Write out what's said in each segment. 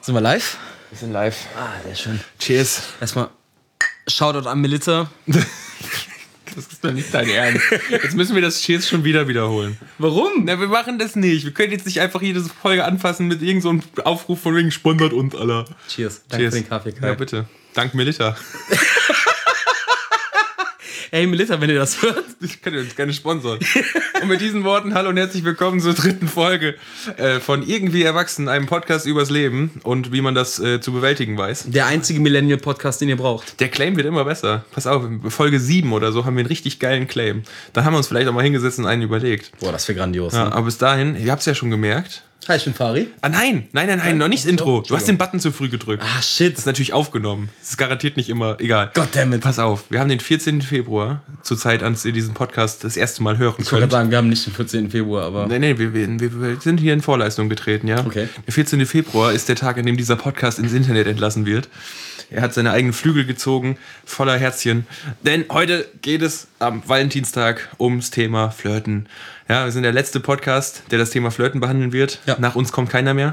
Sind wir live? Wir sind live. Ah, sehr schön. Cheers. Erstmal Shoutout an Melissa. Das ist doch nicht dein Ernst. Jetzt müssen wir das Cheers schon wieder wiederholen. Warum? Na, wir machen das nicht. Wir können jetzt nicht einfach jede Folge anfassen mit irgendeinem so Aufruf von wegen sponsert uns, aller. Cheers. Danke Cheers. für den Kaffee, Kai. Ja, bitte. Dank Melita. Ey, Melissa, wenn ihr das hört. Ich kann uns gerne sponsern. Und mit diesen Worten, hallo und herzlich willkommen zur dritten Folge äh, von Irgendwie Erwachsen, einem Podcast übers Leben und wie man das äh, zu bewältigen weiß. Der einzige Millennial-Podcast, den ihr braucht. Der Claim wird immer besser. Pass auf, in Folge 7 oder so haben wir einen richtig geilen Claim. Dann haben wir uns vielleicht auch mal hingesetzt und einen überlegt. Boah, das wäre grandios. Ja, Ne? aber bis dahin, ihr habt es ja schon gemerkt. Hi, ich bin Fari. Ah nein, nein, nein, nein, noch nicht das Intro. Du hast den Button zu früh gedrückt. Ah, shit. Das ist natürlich aufgenommen. Das ist garantiert nicht immer, egal. Goddammit. Pass auf, wir haben den 14. Februar, zur Zeit, als ihr diesen Podcast das erste Mal hören Ich wollte gerade könnt. sagen, wir haben nicht den 14. Februar, aber. Nee, wir, wir, wir wir sind hier in Vorleistung getreten, ja. Okay. Der 14. Februar ist der Tag, an dem dieser Podcast ins Internet entlassen wird. Er hat seine eigenen Flügel gezogen, voller Herzchen. Denn heute geht es am Valentinstag ums Thema Flirten. Ja, wir sind der letzte Podcast, der das Thema Flirten behandeln wird. Ja. Nach uns kommt keiner mehr,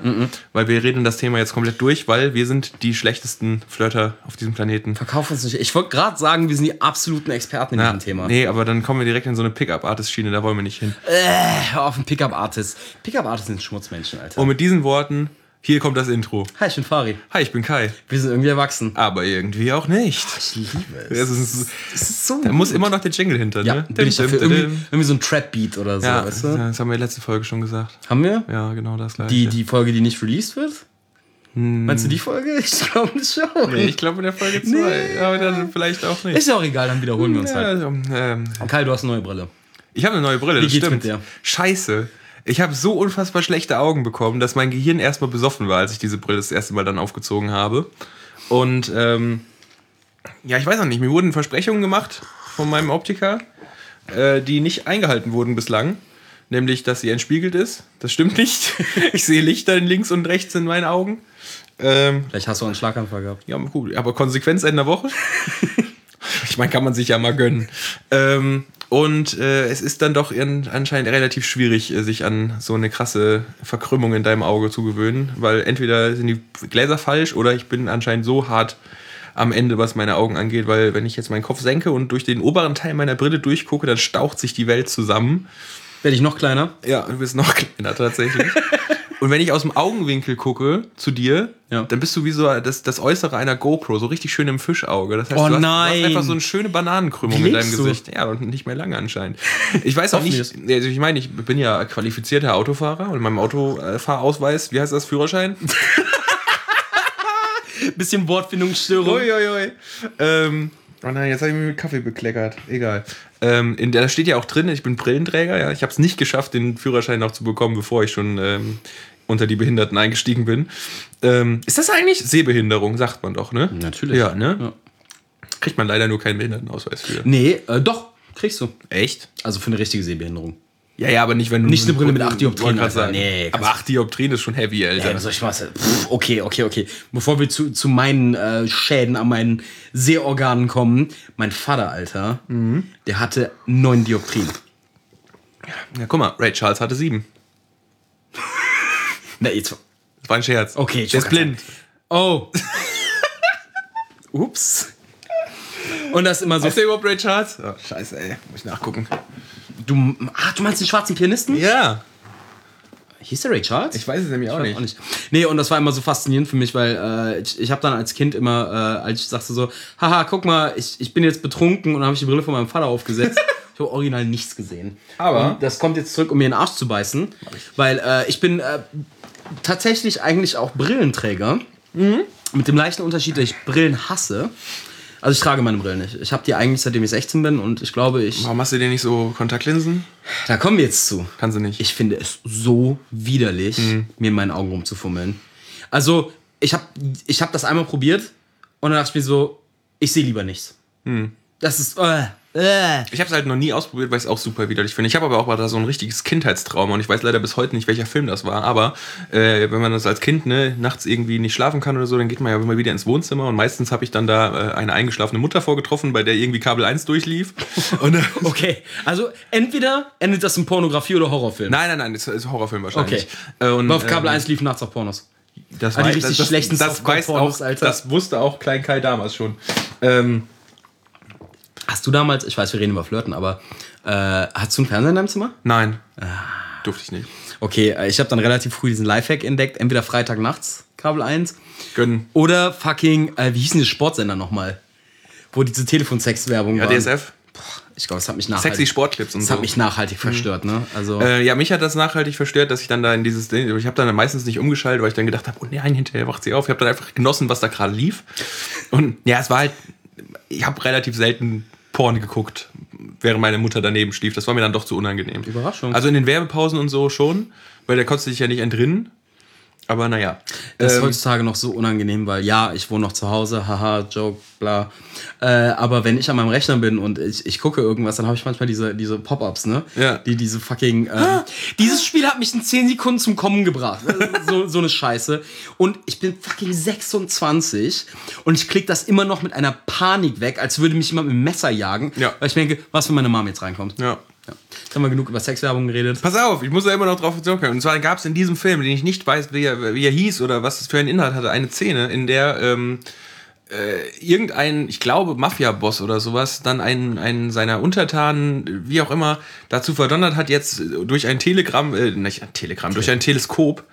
weil wir reden das Thema jetzt komplett durch, weil wir sind die schlechtesten Flirter auf diesem Planeten. Verkauf uns nicht. Ich wollte gerade sagen, wir sind die absoluten Experten in Ja, diesem Thema. Nee, aber dann kommen wir direkt in so eine Pickup-Artist-Schiene, da wollen wir nicht hin. Äh, auf einen Pickup-Artist. Pickup-Artists sind Schmutzmenschen, Alter. Und mit diesen Worten, hier kommt das Intro. Hi, ich bin Fari. Hi, ich bin Kai. Wir sind irgendwie erwachsen. Aber irgendwie auch nicht. Ich liebe Es ist, Es ist so. da muss immer noch der Jingle hinter, ja, ne? bin ich dafür. Irgendwie, irgendwie so ein Trap-Beat oder so, Ja, weißt du? das haben wir letzte Folge schon gesagt. Haben wir? Ja, genau das gleiche. Die, die Folge, die nicht released wird? Meinst du die Folge? Ich glaube schon. Hm. nee, ich glaube in der Folge 2. Nee. Aber dann vielleicht auch nicht. Ist ja auch egal, dann wiederholen wir uns ja, halt. also, ähm, Kai, du hast eine neue Brille. ich habe eine neue Brille, Wie das geht's stimmt. mit der? Scheiße. Ich habe so unfassbar schlechte Augen bekommen, dass mein Gehirn erstmal besoffen war, als ich diese Brille das erste Mal dann aufgezogen habe. Und ähm, ja, ich weiß auch nicht, mir wurden Versprechungen gemacht von meinem Optiker, äh, die nicht eingehalten wurden bislang. Nämlich, dass sie entspiegelt ist. Das stimmt nicht. Ich sehe Lichter links und rechts in meinen Augen. Ähm, Vielleicht hast du einen Schlaganfall gehabt. ja, gut, aber Konsequenz Ende der Woche. ich meine, kann man sich ja mal gönnen. Ähm, und äh, es ist dann doch in, anscheinend relativ schwierig, äh, sich an so eine krasse Verkrümmung in deinem Auge zu gewöhnen, weil entweder sind die Gläser falsch oder ich bin anscheinend so hart am Ende, was meine Augen angeht, weil wenn ich jetzt meinen Kopf senke und durch den oberen Teil meiner Brille durchgucke, dann staucht sich die Welt zusammen. Werde ich noch kleiner? Ja, du bist noch kleiner tatsächlich. Und wenn ich aus dem Augenwinkel gucke zu dir, Ja. dann bist du wie so das, das Äußere einer GoPro, so richtig schön im Fischauge. Das heißt, Oh du, hast, du hast einfach so eine schöne Bananenkrümmung Wie in deinem du? Gesicht. Ja, und nicht mehr lange anscheinend. Ich weiß auch nicht, also ich meine, ich bin ja qualifizierter Autofahrer und in meinem Autofahrausweis, wie heißt das, Führerschein? Bisschen Wortfindungsstörung. Uiuiui. Ähm, oh nein, jetzt habe ich mich mit Kaffee bekleckert. Egal. Ähm, in der da steht ja auch drin, ich bin Brillenträger. Ja. Ich habe es nicht geschafft, den Führerschein noch zu bekommen, bevor ich schon ähm, unter die Behinderten eingestiegen bin. Ähm, ist das eigentlich Sehbehinderung, sagt man doch, ne? Natürlich. Ja, ne? Ja. Kriegt man leider nur keinen Behindertenausweis für. Nee, äh, doch, kriegst du. Echt? Also für eine richtige Sehbehinderung. Ja, ja, aber nicht, wenn du. Nicht eine Brille mit acht Dioptrien, Wollte grad Alter. sagen. Nee, aber 8 Dioptrien ist schon heavy, Alter. Ja, soll ich machen? Pff, okay, okay, okay. Bevor wir zu, zu meinen äh, Schäden an meinen Sehorganen kommen, mein Vater, Alter, der hatte neun Dioptrien. ja, guck mal, Ray Charles hatte 7. Na, jetzt. Das war ein Scherz. Okay, ich der ist blind. Oh. Ups. Und das ist immer so. Ist der überhaupt Ray Charles? Oh, scheiße, ey. Muss ich nachgucken. Du, ah, du meinst den schwarzen Pianisten? Ja. Hieß der Ray Charles? Ich weiß es nämlich auch nicht. auch nicht. Nee, und das war immer so faszinierend für mich, weil äh, ich, ich habe dann als Kind immer, äh, als ich sagte so, haha, guck mal, ich, ich bin jetzt betrunken und habe ich die Brille von meinem Vater aufgesetzt. ich habe original nichts gesehen. Aber- Und das kommt jetzt zurück, um mir in den Arsch zu beißen, weil äh, ich bin äh, tatsächlich eigentlich auch Brillenträger. Mit dem leichten Unterschied, dass ich Brillen hasse. Also ich trage meine Brillen nicht. Ich habe die eigentlich seitdem ich 16 bin und ich glaube, ich... Warum hast du dir nicht so Kontaktlinsen? Da kommen wir jetzt zu. Kannst du nicht. Ich finde es so widerlich, mir in meinen Augen rumzufummeln. Also, ich habe ich hab das einmal probiert und dann dachte ich mir so, ich sehe lieber nichts. Das ist. Äh. Ich habe es halt noch nie ausprobiert, weil ich es auch super widerlich finde. Ich habe aber auch mal da so ein richtiges Kindheitstrauma und ich weiß leider bis heute nicht, welcher Film das war. Aber äh, wenn man das als Kind ne, nachts irgendwie nicht schlafen kann oder so, dann geht man ja immer wieder ins Wohnzimmer und meistens habe ich dann da äh, eine eingeschlafene Mutter vorgetroffen, bei der irgendwie Kabel 1 durchlief. Und, äh, Okay, also entweder endet das in Pornografie oder Horrorfilm. nein, nein, nein, das ist Horrorfilm wahrscheinlich. Okay. Äh, und, Aber auf Kabel ähm, 1 lief nachts auch Pornos. Das, Ah, die weiß- richtig das, schlechten das, weiß Softcore-Pornos, auch, Alter. das wusste auch Klein Kai damals schon. Ähm, Hast du damals, ich weiß, wir reden über Flirten, aber äh, hast du einen Fernseher in deinem Zimmer? nein. Ah. Durfte ich nicht. Okay, äh, ich habe dann relativ früh diesen Lifehack entdeckt, entweder Freitag nachts, Kabel 1, Gönnen. oder fucking, äh, wie hießen die Sportsender nochmal? Wo diese Telefonsex-Werbung Ja, war. DSF. Ich glaube, das hat mich nachhaltig, Sexy Sportclips und das so. hat mich nachhaltig verstört, ne? Also, Äh, ja, mich hat das nachhaltig verstört, dass ich dann da in dieses Ding, ich habe dann meistens nicht umgeschaltet, weil ich dann gedacht habe, oh nein, hinterher wacht sie auf. Ich habe dann einfach genossen, was da gerade lief. Und ja, es war halt, ich habe relativ selten Porn geguckt, während meine Mutter daneben schlief. Das war mir dann doch zu unangenehm. Überraschung. Also in den Werbepausen und so schon, weil der konnte sich ja nicht entrinnen. Aber naja. das ist Ähm, heutzutage noch so unangenehm, weil ja, ich wohne noch zu Hause, haha, Joke, bla. Äh, aber wenn ich an meinem Rechner bin und ich, ich gucke irgendwas, dann habe ich manchmal diese, diese Pop-Ups, ne? Ja. Die diese fucking. Ähm, dieses Spiel hat mich in 10 Sekunden zum Kommen gebracht. so, so eine Scheiße. Und ich bin fucking 26 und ich klicke das immer noch mit einer Panik weg, als würde mich jemand mit dem Messer jagen. Ja. Weil ich denke, was, wenn meine Mom jetzt reinkommt? ja. Ja. Jetzt haben wir genug über Sexwerbung geredet. Pass auf, ich muss da immer noch drauf zurückkommen. Und zwar gab es in diesem Film, den ich nicht weiß, wie er, wie er hieß oder was es für einen Inhalt hatte, eine Szene, in der ähm, äh, irgendein, ich glaube, Mafia-Boss oder sowas, dann einen, einen seiner Untertanen, wie auch immer, dazu verdonnert hat, jetzt durch ein Telegramm, äh, nicht ein Telegramm, durch ein Teleskop,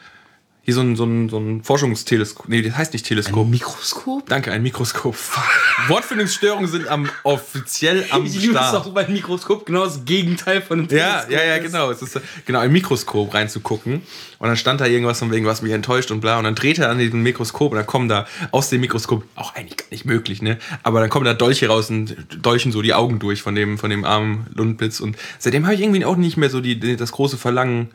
hier so ein, so ein, so ein Forschungsteleskop, nee, das heißt nicht Teleskop. Mikroskop? Danke, ein Mikroskop. Wortfindungsstörungen sind am offiziell am Ich Start. auch beim Mikroskop genau das Gegenteil von einem Ja, Teleskop ja, ja, ist. genau. Es ist genau ein Mikroskop reinzugucken. Und dann stand da irgendwas von wegen, was mich enttäuscht und bla. Und dann dreht er an diesem Mikroskop und dann kommen da aus dem Mikroskop, auch eigentlich gar nicht möglich, ne? Aber dann kommen da Dolche raus und dolchen so die Augen durch von dem, von dem armen Lundblitz. Und seitdem habe ich irgendwie auch nicht mehr so die, das große Verlangen,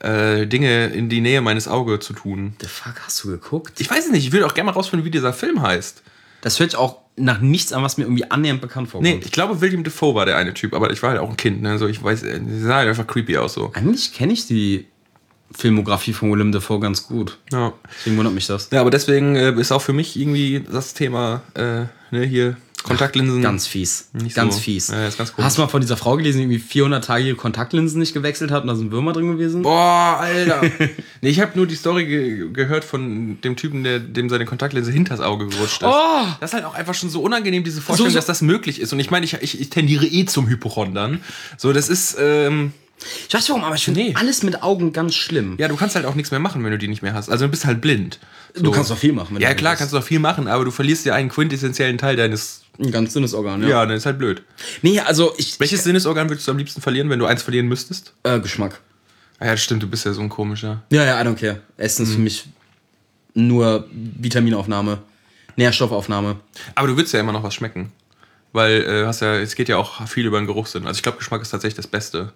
äh, Dinge in die Nähe meines Auges zu tun. The fuck, hast du geguckt? Ich weiß es nicht, ich will auch gerne mal rausfinden, wie dieser Film heißt. Das hört sich auch nach nichts an, was mir irgendwie annähernd bekannt vorkommt. Nee, ich glaube, William Defoe war der eine Typ, aber ich war halt auch ein Kind, ne? So, ich weiß, äh, die sah halt einfach creepy aus so. Eigentlich kenne ich die Filmografie von Willem Dafoe ganz gut. Ja. Deswegen wundert mich das. Ja, aber deswegen äh, ist auch für mich irgendwie das Thema äh, ne, hier Kontaktlinsen. Ganz fies. Nicht ganz so. fies. Ja, ganz. Hast du mal von dieser Frau gelesen, die irgendwie 400 Tage ihre Kontaktlinsen nicht gewechselt hat und da sind Würmer drin gewesen? Boah, Alter. nee, ich habe nur die Story ge gehört von dem Typen, der dem seine Kontaktlinse hinters Auge gerutscht ist. Oh! Das ist halt auch einfach schon so unangenehm, diese Vorstellung, So, so- dass das möglich ist. Und ich meine, ich, ich, ich tendiere eh zum Hypochondern. So, das ist, ähm, Ich weiß nicht warum, aber ich finde Nee. alles mit Augen ganz schlimm. ja, du kannst halt auch nichts mehr machen, wenn du die nicht mehr hast. Also du bist halt blind. So. Du kannst doch viel machen. wenn Ja, du klar, willst. kannst du auch viel machen, aber du verlierst ja einen quintessentiellen Teil deines. Ein ganz dünnes Organ, ja. Ja, dann ist halt blöd. Nee, also ich. Welches Sinnesorgan würdest du am liebsten verlieren, wenn du eins verlieren müsstest? Äh, Geschmack. Ah ja, das stimmt, du bist ja so ein komischer. Ja, ja, I don't care. Essen Mhm. ist für mich nur Vitaminaufnahme, Nährstoffaufnahme. Aber du willst ja immer noch was schmecken. Weil äh, hast ja, es geht ja auch viel über den Geruchssinn. Also ich glaube, Geschmack ist tatsächlich das Beste.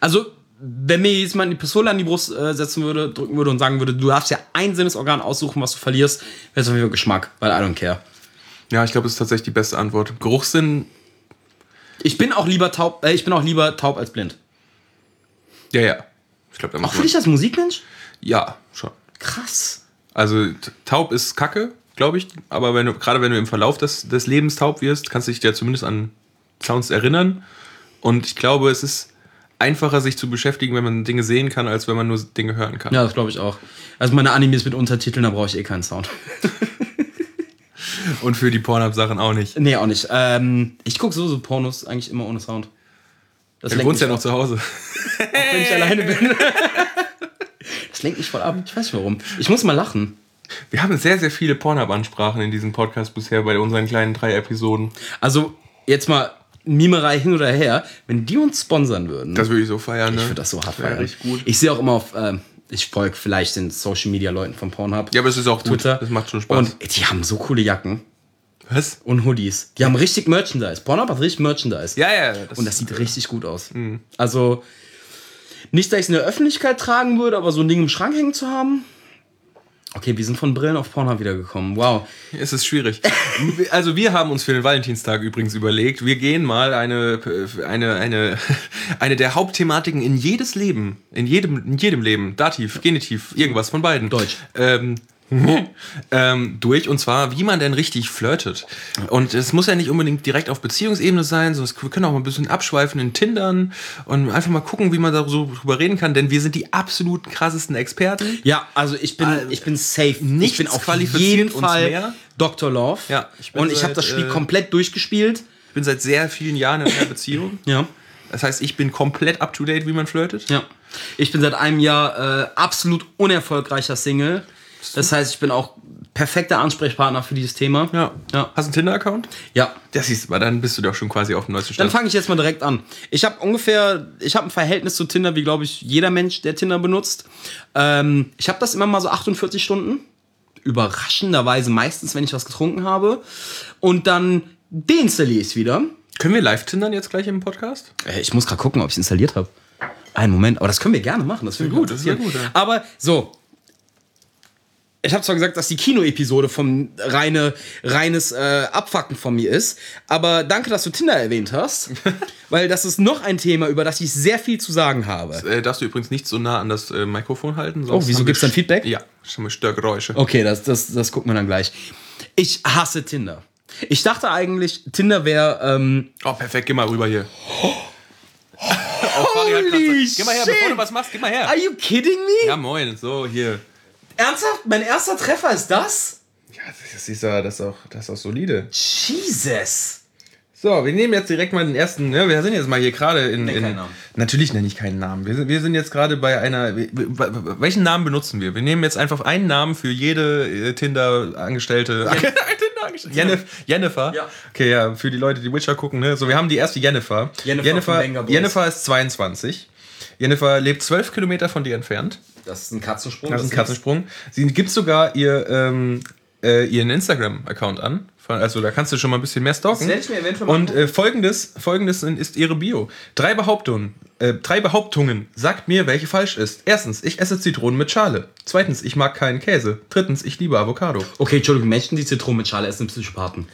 Also, wenn mir jetzt mal die Pistole an die Brust äh, setzen würde, drücken würde und sagen würde, du darfst ja ein Sinnesorgan aussuchen, was du verlierst, wäre es auf jeden Fall Geschmack, weil I don't care. Ja, ich glaube, das ist tatsächlich die beste Antwort. Geruchssinn, Ich bin auch lieber taub, äh, ich bin auch lieber taub als blind. ja, ja. Ich glaube, da Auch für dich als Musikmensch? Ja, schon. Krass. Also taub ist Kacke, glaube ich. Aber wenn du, gerade wenn du im Verlauf des, des Lebens taub wirst, kannst du dich ja zumindest an Sounds erinnern. Und ich glaube, es ist einfacher, sich zu beschäftigen, wenn man Dinge sehen kann, als wenn man nur Dinge hören kann. Ja, das glaube ich auch. Also meine Animes mit Untertiteln, da brauche ich eh keinen Sound. Und für die Pornhub-Sachen auch nicht. nee, auch nicht. Ähm, ich gucke so, so Pornos eigentlich immer ohne Sound. Das Du wohnst ja noch zu Hause. ab, wenn ich alleine bin. das lenkt mich voll ab. Ich weiß nicht warum. Ich muss mal lachen. Wir haben sehr, sehr viele Pornhub-Ansprachen in diesem Podcast bisher bei unseren kleinen drei Episoden. Also, jetzt mal Mimerei hin oder her. Wenn die uns sponsern würden, Das würde ich so feiern, ne? ich würde das so hart Wäre feiern. Ich sehe auch immer auf, ähm, ich folge vielleicht den Social Media Leuten von Pornhub. Ja, aber es ist auch gut. Twitter. Das macht schon Spaß. Und die haben so coole Jacken Was? und Hoodies. Die haben richtig Merchandise. Pornhub hat richtig Merchandise. Ja, ja. Und das sieht richtig gut aus. Mhm. Also, nicht, dass ich es in der Öffentlichkeit tragen würde, aber so ein Ding im Schrank hängen zu haben. Okay, wir sind von Brillen auf Pornhub wiedergekommen. Wow. Es ist schwierig. Also wir haben uns für den Valentinstag übrigens überlegt, wir gehen mal eine, eine, eine, eine der Hauptthematiken in jedes Leben, in jedem, in jedem Leben, Dativ, Genitiv, irgendwas von beiden. Deutsch. Ähm, ähm, durch und zwar, wie man denn richtig flirtet. Und es muss ja nicht unbedingt direkt auf Beziehungsebene sein, sondern wir können auch mal ein bisschen abschweifen in Tindern und einfach mal gucken, wie man da so drüber reden kann, denn wir sind die absolut krassesten Experten. Ja, also ich bin, Äh, ich bin safe. nichts ich bin auf jeden Fall mehr. Dr. Love. Ja, ich bin und ich habe das Spiel äh, komplett durchgespielt. Ich bin seit sehr vielen Jahren in einer Beziehung. Ja. Das heißt, ich bin komplett up to date, wie man flirtet. Ja. Ich bin seit einem Jahr äh, absolut unerfolgreicher Single. Das heißt, ich bin auch perfekter Ansprechpartner für dieses Thema. Ja. Ja. Hast du einen Tinder-Account? Ja. Das siehst du mal, dann bist du doch schon quasi auf dem neuesten Dann Stand. fange ich jetzt mal direkt an. Ich habe ungefähr, ich habe ein Verhältnis zu Tinder, wie glaube ich jeder Mensch, der Tinder benutzt. Ähm, ich habe das immer mal so 48 Stunden. Überraschenderweise meistens, wenn ich was getrunken habe. Und dann deinstalliere ich es wieder. Können wir live tindern jetzt gleich im Podcast? Äh, Ich muss gerade gucken, ob ich es installiert habe. Einen Moment, aber das können wir gerne machen. Das finde ich gut, das ist ja gut, ja. Aber so. Ich habe zwar gesagt, dass die Kino-Episode vom reine, reines äh, Abfacken von mir ist, aber danke, dass du Tinder erwähnt hast, weil das ist noch ein Thema, über das ich sehr viel zu sagen habe. Äh, darfst du übrigens nicht so nah an das äh, Mikrofon halten. Oh, wieso wir gibt's dann Feedback? Ja, schon mal Störgeräusche. Okay, das, das, das gucken wir dann gleich. Ich hasse Tinder. Ich dachte eigentlich, Tinder wäre ähm, Oh, perfekt, geh mal rüber hier. Grad Holy Geh mal her, bevor shit. du was machst, geh mal her. Are you kidding me? Ja, moin, so, hier. Ernsthaft? Mein erster Treffer ist das? Ja, das ist, ja, das ist, auch, das ist auch solide. Jesus. So, wir nehmen jetzt direkt mal den ersten. Ne? Wir sind jetzt mal hier gerade in. Nenn in. Natürlich nenne ich keinen Namen. Wir sind, wir sind jetzt gerade bei einer. Welchen Namen benutzen wir? Wir nehmen jetzt einfach einen Namen für jede äh, Tinder-Angestellte. Tinder-Angestellte. Jennifer. Jennifer. Ja. Okay, ja, für die Leute, die Witcher gucken. Ne? So, wir haben die erste Jennifer. Jennifer Jennifer. Jennifer ist 22. Jennifer lebt 12 Kilometer von dir entfernt. Das ist ein Katzensprung. Das ist ein Katzensprung. Sie gibt sogar ihr, ähm, äh, ihren Instagram-Account an. Also da kannst du schon mal ein bisschen mehr stalken. Das werde ich mir eventuell mal Und äh, folgendes, folgendes ist ihre Bio. Drei Behauptungen. Äh, drei Behauptungen. Sagt mir, welche falsch ist. Erstens, ich esse Zitronen mit Schale. Zweitens, ich mag keinen Käse. Drittens, ich liebe Avocado. Okay, Entschuldigung, Menschen, die Zitronen mit Schale essen, sind Psychopathen.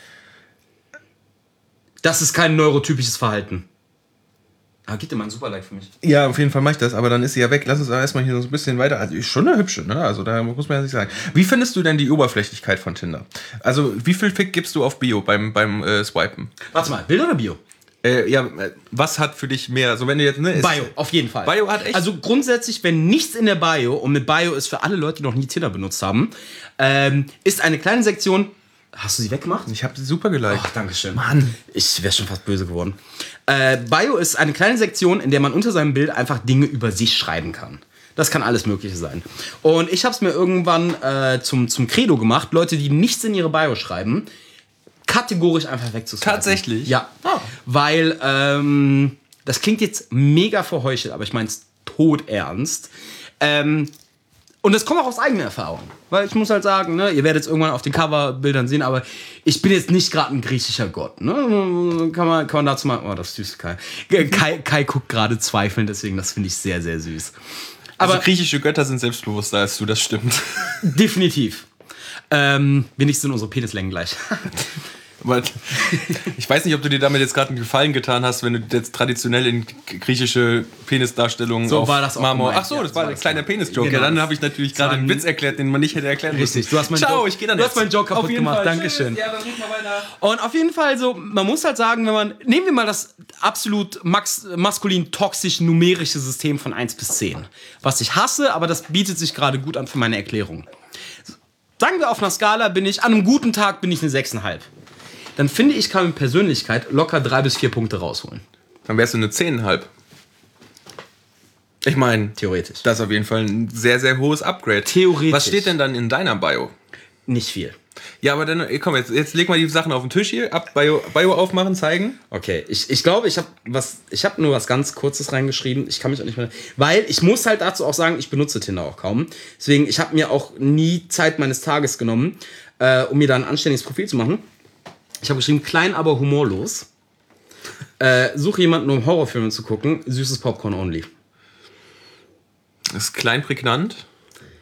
Das ist kein neurotypisches Verhalten. Ah, gib dir mal ein Superlike für mich. Ja, auf jeden Fall mache ich das, aber dann ist sie ja weg. Lass uns aber erstmal hier so ein bisschen weiter. Also ist schon eine hübsche, ne? Also da muss man ja nicht sagen. Wie findest du denn die Oberflächlichkeit von Tinder? Also wie viel Fick gibst du auf Bio beim, beim äh, Swipen? Warte mal, Bild oder Bio? Äh, ja, äh, was hat für dich mehr? Also wenn du jetzt ne, ist- Bio, auf jeden Fall. Bio hat echt- Also grundsätzlich, wenn nichts in der Bio, und mit Bio ist für alle Leute, die noch nie Tinder benutzt haben, ähm, ist eine kleine Sektion. Hast du sie weggemacht? Ich habe sie super geliked. Ach, danke schön. Mann. Ich wäre schon fast böse geworden. Äh, Bio ist eine kleine Sektion, in der man unter seinem Bild einfach Dinge über sich schreiben kann. Das kann alles Mögliche sein. Und ich habe es mir irgendwann äh, zum, zum Credo gemacht, Leute, die nichts in ihre Bio schreiben, kategorisch einfach wegzuswipen. Tatsächlich? Ja. Ah. Weil, ähm, das klingt jetzt mega verheuchelt, aber ich meine es todernst. Ähm, und das kommt auch aus eigener Erfahrung. Weil ich muss halt sagen, ne, ihr werdet es irgendwann auf den Coverbildern sehen, aber ich bin jetzt nicht gerade ein griechischer Gott. Ne? Kann, man, kann man dazu mal. Oh, das ist süß, Kai. Kai, Kai guckt gerade zweifelnd, deswegen, das finde ich sehr, sehr süß. Aber Aber griechische Götter sind selbstbewusster als du, das stimmt. definitiv. Ähm, wenigstens sind unsere Penislängen gleich. Ich weiß nicht, ob du dir damit jetzt gerade einen Gefallen getan hast, wenn du jetzt traditionell in griechische Penisdarstellungen So auf war das auch Marmor. gemeint. Ach so, Ja, das so war ein kleiner. Penis-Joke. Genau. Ja, dann habe ich natürlich gerade einen ein- Witz erklärt, den man nicht hätte erklären müssen. Richtig, du hast meinen Ciao, Joke- ich gehe dann du jetzt. hast meinen Joke kaputt gemacht. Fall. Dankeschön. Ja. Und auf jeden Fall so, man muss halt sagen, wenn man, nehmen wir mal das absolut max, maskulin toxisch numerische System von 1 bis 10. Was ich hasse, aber das bietet sich gerade gut an für meine Erklärung. Sagen wir auf einer Skala bin ich, an einem guten Tag bin ich eine 6,5. Dann finde ich, kann mit Persönlichkeit locker 3 bis 4 Punkte rausholen. Dann wärst du eine 10,5. Ich meine, Theoretisch. das ist auf jeden Fall ein sehr, sehr hohes Upgrade. Theoretisch. Was steht denn dann in deiner Bio? Nicht viel. Ja, aber dann, komm, jetzt, jetzt leg mal die Sachen auf den Tisch hier, ab, Bio, Bio aufmachen, zeigen. Okay, ich, ich glaube, ich habe was, ich habe nur was ganz Kurzes reingeschrieben. Ich kann mich auch nicht mehr, weil ich muss halt dazu auch sagen, ich benutze Tinder auch kaum. Deswegen, ich habe mir auch nie Zeit meines Tages genommen, äh, um mir da ein anständiges Profil zu machen. Ich habe geschrieben, klein, aber humorlos. Äh, suche jemanden, um Horrorfilme zu gucken. Süßes Popcorn only. Das ist klein prägnant.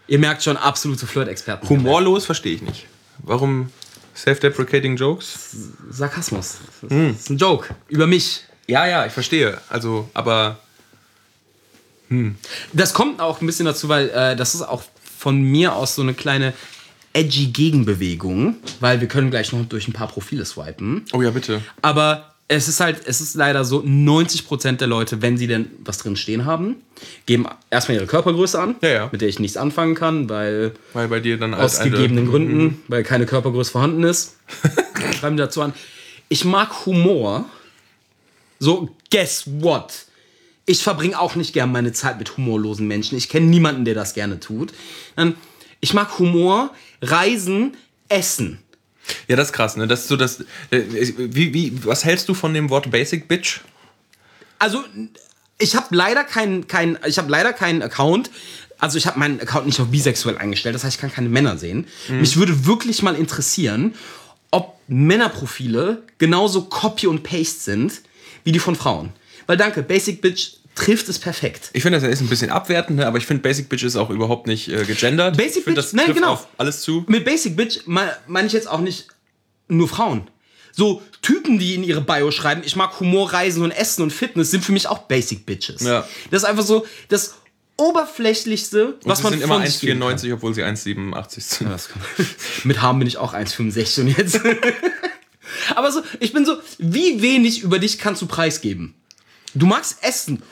Ihr merkt schon, absolute Flirt-Experten. Humorlos verstehe ich nicht. Warum self-deprecating Jokes? Sarkasmus. Das ist ein Joke. Über mich. Ja, ja, ich verstehe. Also, aber Das kommt auch ein bisschen dazu, weil äh, das ist auch von mir aus so eine kleine edgy Gegenbewegung, weil wir können gleich noch durch ein paar Profile swipen. Oh ja, bitte. Aber es ist halt, es ist leider so, 90% der Leute, wenn sie denn was drin stehen haben, geben erstmal ihre Körpergröße an, Ja, ja. mit der ich nichts anfangen kann, weil Weil bei dir dann aus als eine- gegebenen Gründen, weil keine Körpergröße vorhanden ist. Schreiben dazu an. Ich mag Humor. So, guess what? Ich verbringe auch nicht gern meine Zeit mit humorlosen Menschen. Ich kenne niemanden, der das gerne tut. Dann, ich mag Humor, Reisen, Essen. Ja, das ist krass, ne? Das ist so das. äh, Wie, wie, was hältst du von dem Wort Basic Bitch? Also, ich habe leider keinen kein, ich habe leider keinen Account. Also ich habe meinen Account nicht auf bisexuell eingestellt, das heißt, ich kann keine Männer sehen. Mich würde wirklich mal interessieren, ob Männerprofile genauso Copy und Paste sind wie die von Frauen. Weil danke, Basic Bitch trifft es perfekt. Ich finde, das ist ein bisschen abwertend, ne? aber ich finde, Basic Bitch ist auch überhaupt nicht äh, gegendert. Basic ich find, Bitch- das nein, trifft genau. auf alles zu. Mit Basic Bitch me- meine ich jetzt auch nicht nur Frauen. So Typen, die in ihre Bio schreiben, ich mag Humor, Reisen und Essen und Fitness, sind für mich auch Basic Bitches. Ja. Das ist einfach so das oberflächlichste, was Sie man sind immer von sich geben kann. 1,94, obwohl sie 1,87 sind. Kann- Mit Haaren bin ich auch 1,65 und jetzt. Aber so, ich bin so, wie wenig über dich kannst du preisgeben? Du magst Essen.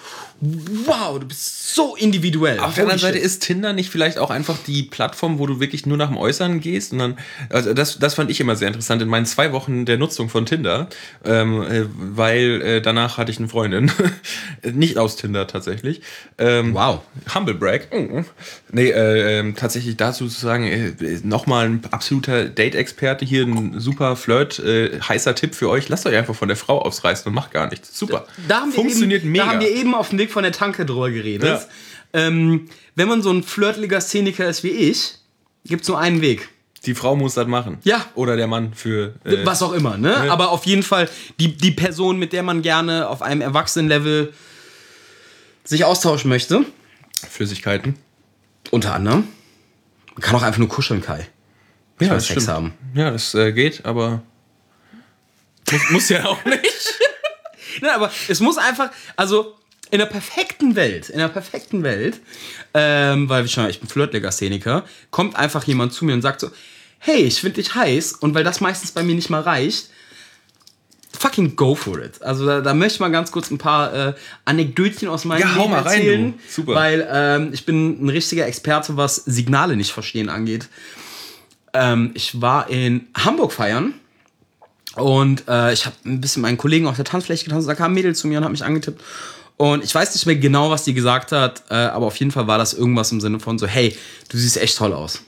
Wow, du bist so individuell. Auf der anderen Seite ist Tinder nicht vielleicht auch einfach die Plattform, wo du wirklich nur nach dem Äußeren gehst. Und dann, also das, das fand ich immer sehr interessant in meinen zwei Wochen der Nutzung von Tinder, ähm, äh, weil äh, danach hatte ich eine Freundin, nicht aus Tinder tatsächlich. Ähm, Wow. Humble Brag. Nee, äh, ähm, tatsächlich dazu zu sagen, äh, nochmal ein absoluter Date-Experte hier, ein super Flirt, äh, heißer Tipp für euch. Lasst euch einfach von der Frau ausreißen und macht gar nichts. Super. Da haben wir Funktioniert eben, mega. Da haben wir eben auf dem Weg von der Tanke drüber geredet. Ähm, wenn man so ein flirtliger Szeniker ist wie ich, gibt es nur einen Weg. die Frau muss das machen. Ja. Oder der Mann für. Äh, Was auch immer, ne? Aber auf jeden Fall die, die Person, mit der man gerne auf einem Erwachsenenlevel sich austauschen möchte. Flüssigkeiten. Unter anderem. Man kann auch einfach nur kuscheln, Kai. Ja, das Sex stimmt. haben. Ja, das äh, geht, aber. Muss, muss ja auch nicht. Ne, aber es muss einfach, also in der perfekten Welt, in der perfekten Welt, ähm, weil ich, schon- ich bin Flirtlegastheniker, kommt einfach jemand zu mir und sagt so, hey, ich finde dich heiß und weil das meistens bei mir nicht mal reicht, fucking go for it. Also da, da möchte ich mal ganz kurz ein paar äh, Anekdötchen aus meinem Ja, hau mal rein, erzählen, du. Super. weil ähm, ich bin ein richtiger Experte, was Signale nicht verstehen angeht. Ähm, ich war in Hamburg feiern und äh, ich habe ein bisschen meinen Kollegen auf der Tanzfläche getanzt. Da kam ein Mädel zu mir und hat mich angetippt. Und ich weiß nicht mehr genau, was die gesagt hat, äh, aber auf jeden Fall war das irgendwas im Sinne von so, hey, du siehst echt toll aus.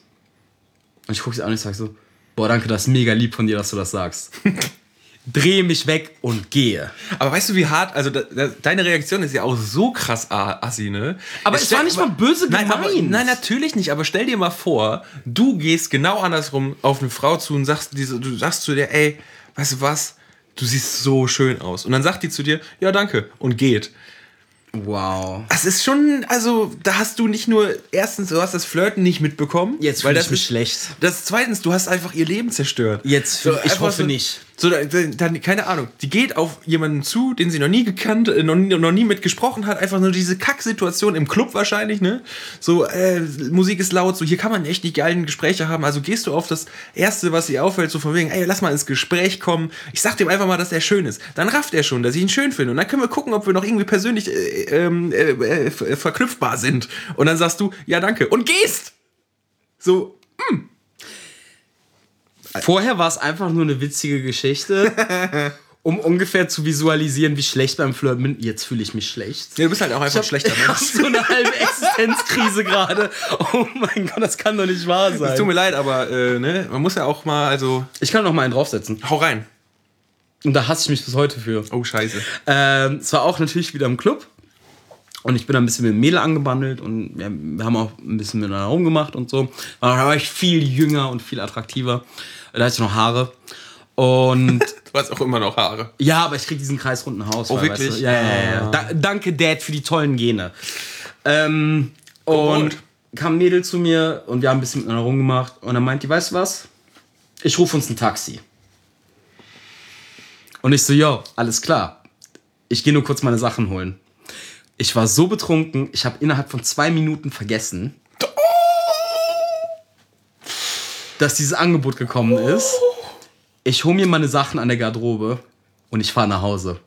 Und ich gucke sie an und ich sage so, boah, danke, das ist mega lieb von dir, dass du das sagst. Drehe mich weg und gehe. Aber weißt du, wie hart, also da, da, deine Reaktion ist ja auch so krass assi, ne? Aber Jetzt es war nicht mal böse nein, aber, gemeint. nein, natürlich nicht, aber stell dir mal vor, du gehst genau andersrum auf eine Frau zu und sagst, diese, du sagst zu dir, ey, weißt du was, du siehst so schön aus. Und dann sagt die zu dir, ja, danke, und geht. Wow. Das ist schon, also da hast du nicht nur, erstens, du hast das Flirten nicht mitbekommen. Jetzt weil das ich mich ist- schlecht. Das zweitens, du hast einfach ihr Leben zerstört. Jetzt fühl- ich hoffe so, nicht. So, da- da- dann, keine Ahnung, die geht auf jemanden zu, den sie noch nie gekannt, äh, noch, nie- noch nie mit gesprochen hat. Einfach nur diese Kacksituation im Club wahrscheinlich, ne? So, äh, Musik ist laut, so, hier kann man echt nicht geilen Gespräche haben. Also gehst du auf das Erste, was ihr auffällt, so von wegen, ey, lass mal ins Gespräch kommen. Ich sag dem einfach mal, dass er schön ist. Dann rafft er schon, dass ich ihn schön finde. Und dann können wir gucken, ob wir noch irgendwie persönlich äh, ähm, äh, äh, ver- verknüpfbar sind. Und dann sagst du, ja, danke. Und gehst! So, Vorher war es einfach nur eine witzige Geschichte, um ungefähr zu visualisieren, wie schlecht beim Flirten bin. Jetzt fühle ich mich schlecht. ja, du bist halt auch einfach ein schlechter Ich hab Mensch. so eine halbe Existenzkrise gerade. Oh mein Gott, das kann doch nicht wahr Es tut sein. mir leid, aber äh, ne, man muss ja auch mal, also, Ich kann noch mal einen draufsetzen. hau rein. Und da hasse ich mich bis heute für. Oh, scheiße. Ähm, es war auch natürlich wieder im Club. Und ich bin ein bisschen mit dem Mädel angebandelt und wir, wir haben auch ein bisschen miteinander rumgemacht und so. Da war ich viel jünger und viel attraktiver. Da hatte ich noch Haare. Und Du hast auch immer noch Haare. ja, aber ich krieg diesen kreisrunden Haus. Oh, weißt wirklich? du? Ja, ja, ja. ja. Da, danke, Dad, für die tollen Gene. Ähm, und Gut. kam ein Mädel zu mir und wir haben ein bisschen miteinander rumgemacht. Und dann meint die, weißt du was? Ich rufe uns ein Taxi. Und ich so, yo, alles klar. Ich gehe nur kurz meine Sachen holen. Ich war so betrunken, ich habe innerhalb von zwei Minuten vergessen. dass dieses Angebot gekommen ist. Ich hole mir meine Sachen an der Garderobe und ich fahre nach Hause.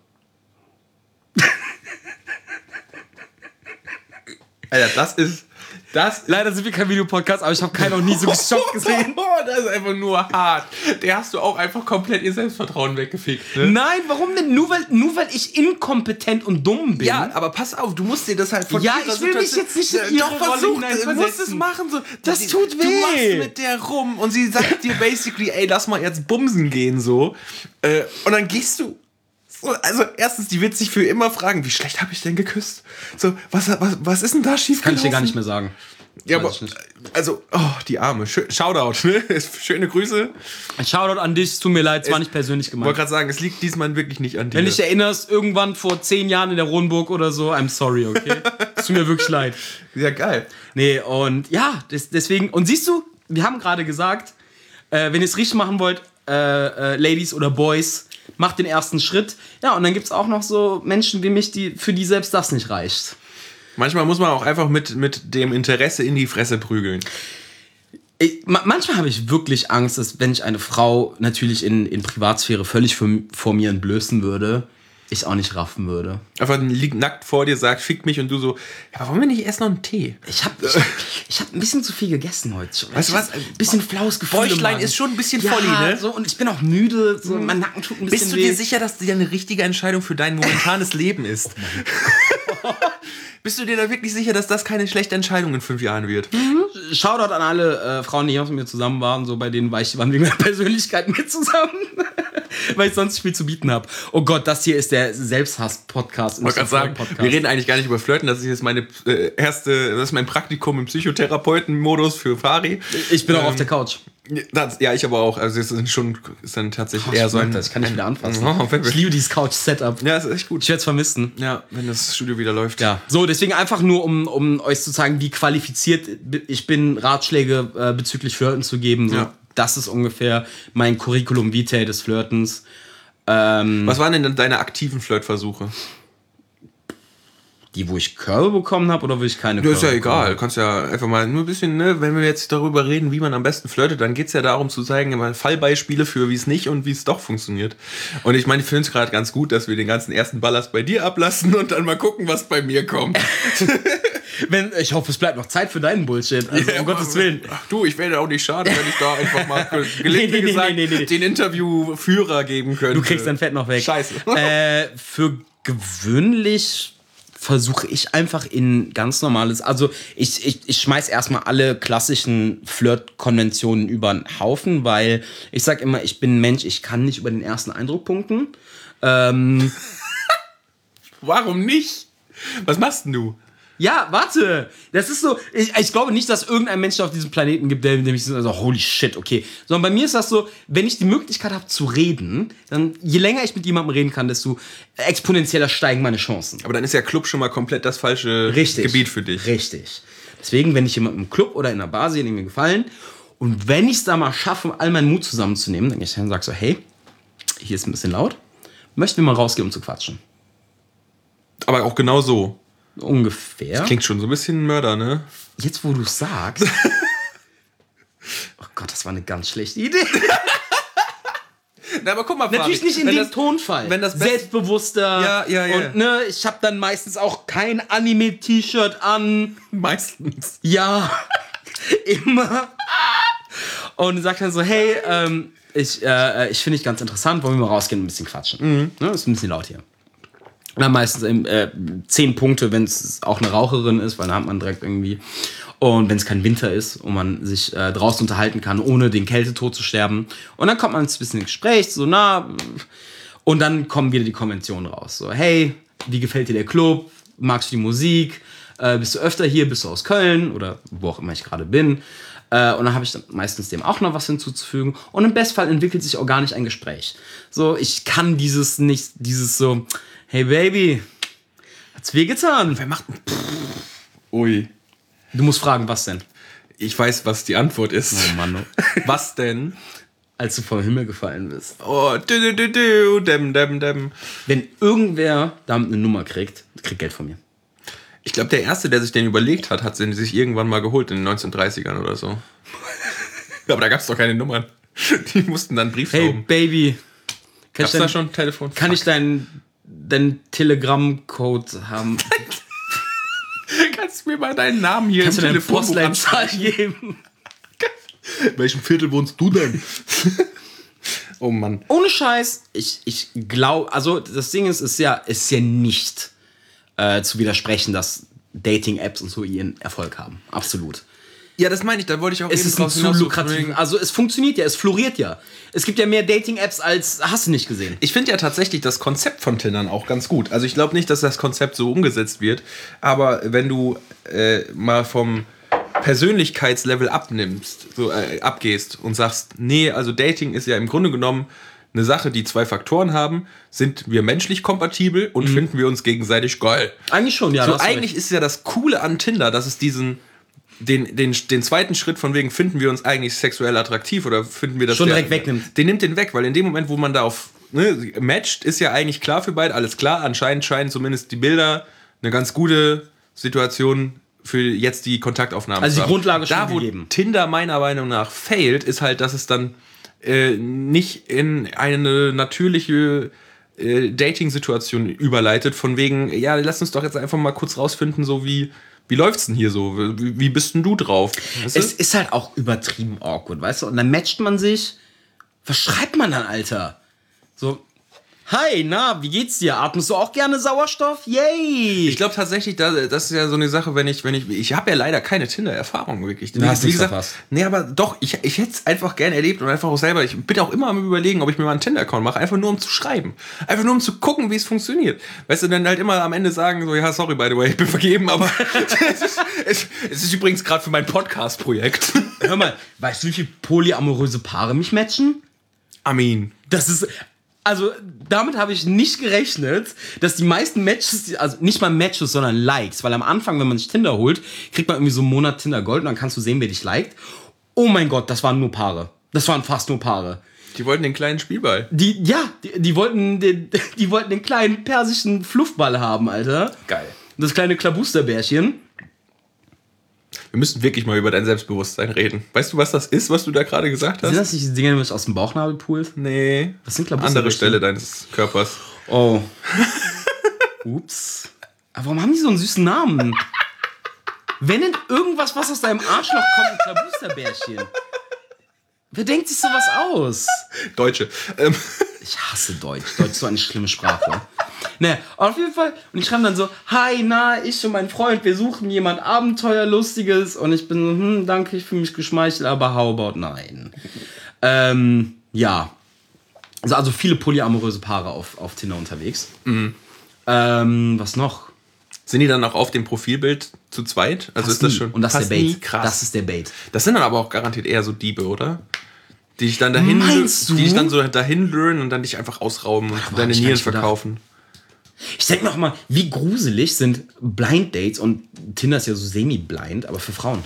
Alter, das ist. Das Leider sind wir kein Videopodcast, aber ich habe keinen noch nie so geschockt gesehen. das ist einfach nur hart. Der hast du auch einfach komplett ihr Selbstvertrauen weggefegt. Ne? Nein, warum denn? Nur weil, nur weil ich inkompetent und dumm bin. Ja, aber pass auf, du musst dir das halt von Ja, ich will mich jetzt nicht in ihre Doch, Rolle versuch, du musst es machen. So. Das Die- tut Du weh. machst mit der rum und sie sagt dir basically, ey, lass mal jetzt bumsen gehen, so. Äh, und dann gehst du. So, also erstens, die wird sich für immer fragen, wie schlecht habe ich denn geküsst? So, was, was, was ist denn da schief Kann ich dir gar nicht mehr sagen. Ja, aber, ich also, oh, die Arme. Shoutout, ne? Schöne Grüße. Ein Shoutout an dich, es tut mir leid, es war nicht persönlich Ich gemeint. wollte gerade sagen, es liegt diesmal wirklich nicht an dir. Wenn du dich erinnerst, irgendwann vor zehn Jahren in der Ronburg oder so, I'm sorry, okay? Es tut mir wirklich leid. ja, geil. Nee, und ja, des, deswegen, und siehst du, wir haben gerade gesagt, äh, wenn ihr es richtig machen wollt, äh, äh, Ladies oder Boys, macht den ersten Schritt. Ja, und dann gibt es auch noch so Menschen wie mich, die, für die selbst das nicht reicht. Manchmal muss man auch einfach mit, mit dem Interesse in die Fresse prügeln. Ich, ma manchmal habe ich wirklich Angst, dass wenn ich eine Frau natürlich in, in Privatsphäre völlig vor, vor mir entblößen würde, ich auch nicht raffen würde. Einfach liegt nackt vor dir, sagt, fick mich und du so, ja, wollen wir nicht erst noch einen Tee? Ich habe ich, ich hab ein bisschen zu viel gegessen heute. schon. Weißt du Ich was? Ein bisschen flaues Gefühl. Bäuchlein ist schon ein bisschen ja, volli, ne? So, und ich bin auch müde. So, mein Nacken tut ein bisschen Bist du weh. dir sicher, dass das eine richtige Entscheidung für dein momentanes Leben ist? Bist du dir da wirklich sicher, dass das keine schlechte Entscheidung in fünf Jahren wird? Shoutout an alle äh, Frauen, die hier mit mir zusammen waren. So bei denen war ich, waren wir mit Persönlichkeit mit zusammen. Weil ich sonst viel zu bieten habe. Oh Gott, das hier ist der Selbsthass-Podcast. Ich gerade sagen, wir reden eigentlich gar nicht über Flirten. Das ist jetzt meine äh, erste, das ist mein Praktikum im Psychotherapeuten-Modus für Fari. Ich bin auch auf der Couch. Das, ja, ich aber auch. Also es ist schon, ist dann tatsächlich eher ich so ein. das. Ich kann nicht wieder anfassen. Oh, ich liebe dieses Couch-Setup. ja, ist echt gut. Ich werde es vermissen. Ja, wenn das Studio wieder läuft. Ja, so deswegen einfach nur, um, um euch zu zeigen, wie qualifiziert ich bin, Ratschläge äh, bezüglich Flirten zu geben. So, Ja. Das ist ungefähr mein Curriculum vitae des Flirtens. Ähm, Was waren denn deine aktiven Flirtversuche? Die, wo ich Körbe bekommen habe oder wo ich keine Ja, ist ja Körbe bekommen egal. Du kannst ja einfach mal nur ein bisschen, ne, wenn wir jetzt darüber reden, wie man am besten flirtet, dann geht es ja darum zu zeigen, immer Fallbeispiele für, wie es nicht und wie es doch funktioniert. Und ich meine, ich finde es gerade ganz gut, dass wir den ganzen ersten Ballast bei dir ablassen und dann mal gucken, was bei mir kommt. Wenn, ich hoffe, es bleibt noch Zeit für deinen Bullshit. Also, um Gottes Willen. Ach du, ich wäre auch nicht schade, wenn ich da einfach mal ge- gelegentlich Nee, nee, gesagt nee, nee. den Interviewführer geben könnte. Du kriegst dein Fett noch weg. Scheiße. Äh, für gewöhnlich versuche ich einfach in ganz normales, also ich, ich, ich schmeiß erstmal alle klassischen Flirt-Konventionen über den Haufen, weil ich sag immer, ich bin ein Mensch, ich kann nicht über den ersten Eindruck punkten. Ähm, Warum nicht? Was machst denn du? Ja, warte, das ist so, ich, ich glaube nicht, dass irgendein Mensch auf diesem Planeten gibt, der nämlich so, also, holy shit, okay. Sondern bei mir ist das so, wenn ich die Möglichkeit habe zu reden, dann je länger ich mit jemandem reden kann, desto exponentieller steigen meine Chancen. Aber dann ist ja Club schon mal komplett das falsche Richtig. Gebiet für dich. Richtig. Deswegen, wenn ich jemanden im Club oder in einer Bar sehe, die mir gefallen, und wenn ich es da mal schaffe, all meinen Mut zusammenzunehmen, dann gehe ich hin und sage so, hey, hier ist ein bisschen laut, möchten wir mal rausgehen, um zu quatschen. Aber auch genau so. Ungefähr. Klingt schon so ein bisschen Mörder, ne? Jetzt, wo du es sagst. oh Gott, das war eine ganz schlechte Idee. Na, aber guck mal, Natürlich nicht in dem das- Tonfall. wenn das Selbstbewusster. Ja, ja, ja. Und ne, ich habe dann meistens auch kein Anime-T-Shirt an. Meistens. Ja, immer. Und sagt dann so, hey, ähm, ich, äh, ich finde dich ganz interessant, wollen wir mal rausgehen und ein bisschen quatschen. Ne, ist ein bisschen laut hier. Dann meistens äh, zehn Punkte, wenn es auch eine Raucherin ist, weil dann hat man direkt irgendwie. Und wenn es kein Winter ist und man sich äh, draußen unterhalten kann, ohne den Kältetod zu sterben. Und dann kommt man ein bisschen ins Gespräch, so na. Und dann kommen wieder die Konventionen raus. So, hey, wie gefällt dir der Club? Magst du die Musik? Äh, bist du öfter hier? Bist du aus Köln? Oder wo auch immer ich gerade bin. Äh, und dann habe ich dann meistens dem auch noch was hinzuzufügen. Und im Bestfall entwickelt sich organisch ein Gespräch. So, ich kann dieses nicht, dieses so, hey Baby, hat's wehgetan? Wer macht. Ui. Du musst fragen, was denn? Ich weiß, was die Antwort ist. Oh Mann, Was denn? als du vom Himmel gefallen bist. Oh, du, du, du, du, dem, dem, dem. Wenn irgendwer damit eine Nummer kriegt, kriegt Geld von mir. Ich glaube, der Erste, der sich den überlegt hat, hat sie sich irgendwann mal geholt in den 1930ern oder so. Aber da gab es doch keine Nummern. Die mussten dann Brief Hey. Baby. Kann Gab's ich, da schon ein Telefon? kann ich deinen dein Telegram-Code haben? Kannst du mir mal deinen Namen hier Kannst im Telefonbuch Postleitzahl geben? In welchem Viertel wohnst du denn? oh Mann. Ohne Scheiß, ich, ich glaube, also das Ding ist, ist ja, ist ja nicht äh, zu widersprechen, dass Dating-Apps und so ihren Erfolg haben. Absolut. Ja, das meine ich, da wollte ich auch Es eben ist ein drauf zu lukrativ. Also es funktioniert ja, es floriert ja. Es gibt ja mehr Dating-Apps als hast du nicht gesehen. Ich finde ja tatsächlich das Konzept von Tindern auch ganz gut. Also ich glaube nicht, dass das Konzept so umgesetzt wird, aber wenn du äh, mal vom Persönlichkeitslevel abnimmst, so äh, abgehst und sagst, nee, also Dating ist ja im Grunde genommen eine Sache, die zwei Faktoren haben. Sind wir menschlich kompatibel und finden wir uns gegenseitig geil? Eigentlich schon, ja. so eigentlich recht. ist ja das Coole an Tinder, dass es diesen den, den, den zweiten Schritt von wegen, finden wir uns eigentlich sexuell attraktiv oder finden wir das Schon der- direkt wegnimmt. Den nimmt den weg, weil in dem Moment, wo man da auf ne, matcht, ist ja eigentlich klar für beide, alles klar. Anscheinend scheinen zumindest die Bilder eine ganz gute Situation für jetzt die Kontaktaufnahme Also zu die haben. Grundlage schon Da, wo gegeben. Tinder meiner Meinung nach failt, ist halt, dass es dann äh, nicht in eine natürliche äh, Dating-Situation überleitet, von wegen, ja, lass uns doch jetzt einfach mal kurz rausfinden, so wie, wie läuft's denn hier so? Wie, bist denn du drauf? Weißt du? Es ist halt auch übertrieben awkward, weißt du? Und dann matcht man sich. Was schreibt man dann, Alter? So, hi, na, wie geht's dir? Atmest du auch gerne Sauerstoff? Yay! Ich glaube tatsächlich, da- das ist ja so eine Sache, wenn ich, wenn ich, ich habe ja leider keine Tinder-Erfahrung wirklich. Du hast Wie gesagt, verpasst. nee, aber doch, ich, ich hätte es einfach gerne erlebt und einfach auch selber. Ich bin auch immer am überlegen, ob ich mir mal einen Tinder-Account mache, einfach nur um zu schreiben. Einfach nur um zu gucken, wie es funktioniert. Weißt du, dann halt immer am Ende sagen, so, ja, sorry, by the way, ich bin vergeben, aber es, ist, es, es ist übrigens gerade für mein Podcast-Projekt. Hör mal, weißt du, wie viele polyamoröse Paare mich matchen? Amin. Das ist. Also, damit habe ich nicht gerechnet, dass die meisten Matches, also nicht mal Matches, sondern Likes, weil am Anfang, wenn man sich Tinder holt, kriegt man irgendwie so einen Monat Tinder Gold und dann kannst du sehen, wer dich liked. Oh mein Gott, das waren nur Paare. Das waren fast nur Paare. Die wollten den kleinen Spielball. Die, ja, die, die, wollten den, die wollten den kleinen persischen Fluffball haben, Alter. Geil. Das kleine Klabusterbärchen. Wir müssen wirklich mal über dein Selbstbewusstsein reden. Weißt du, was das ist, was du da gerade gesagt hast? Sind das nicht die Dinger, die man aus dem Bauchnabel pult? Nee. Was sind Andere Klabusterbärchen? Stelle deines Körpers. Oh. Ups. Aber warum haben die so einen süßen Namen? Wenn denn irgendwas, was aus deinem Arschloch kommt, ein Klabusterbärchen? Wer denkt sich sowas aus? Deutsche. Ähm, Ich hasse Deutsch. Deutsch ist so eine schlimme Sprache. Ne, auf jeden Fall. Und ich schreibe dann so, hi, na, ich und mein Freund, wir suchen jemand Abenteuerlustiges. Und ich bin so, hm, danke, ich fühle mich geschmeichelt, aber how about nein? Ähm, ja. Also, also viele polyamoröse Paare auf, auf Tinder unterwegs. Ähm, was noch? sind die dann auch auf dem Profilbild zu zweit? Also ist das nie. schon. Und das ist fast der Bait. nie? Krass. Das ist der Bait. Das sind dann aber auch garantiert eher so Diebe, oder? Die dich dann dahin, die dich dann so dahin lüren und dann dich einfach ausrauben und hab deine Nieren nicht gedacht. Ich denke noch mal, wie gruselig sind Blind Dates und Tinder ist ja so semi-blind, aber für Frauen.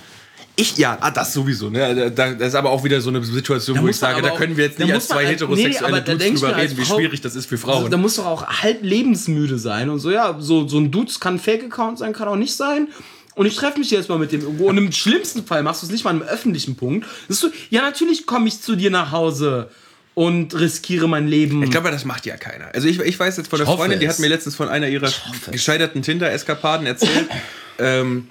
Ich, ja, ah, das sowieso. Ne? Da, das ist aber auch wieder so eine Situation, wo muss ich sage, da können wir jetzt da nicht als zwei halt- heterosexuelle nee, da Dudes drüber reden, wie Frau- schwierig das ist für Also, Frauen. da muss doch auch halb lebensmüde sein und so, ja, so, so ein Dudes kann ein Fake-Account sein, kann auch nicht sein. Und ich treffe mich jetzt mal mit dem irgendwo. Und im schlimmsten Fall machst du es nicht mal an einem öffentlichen Punkt. So, ja, natürlich komme ich zu dir nach Hause und riskiere mein Leben. Ich glaube, das macht ja keiner. Also ich, ich weiß jetzt von der Freundin, die hat mir letztens von einer ihrer gescheiterten Tinder-Eskapaden erzählt. ähm,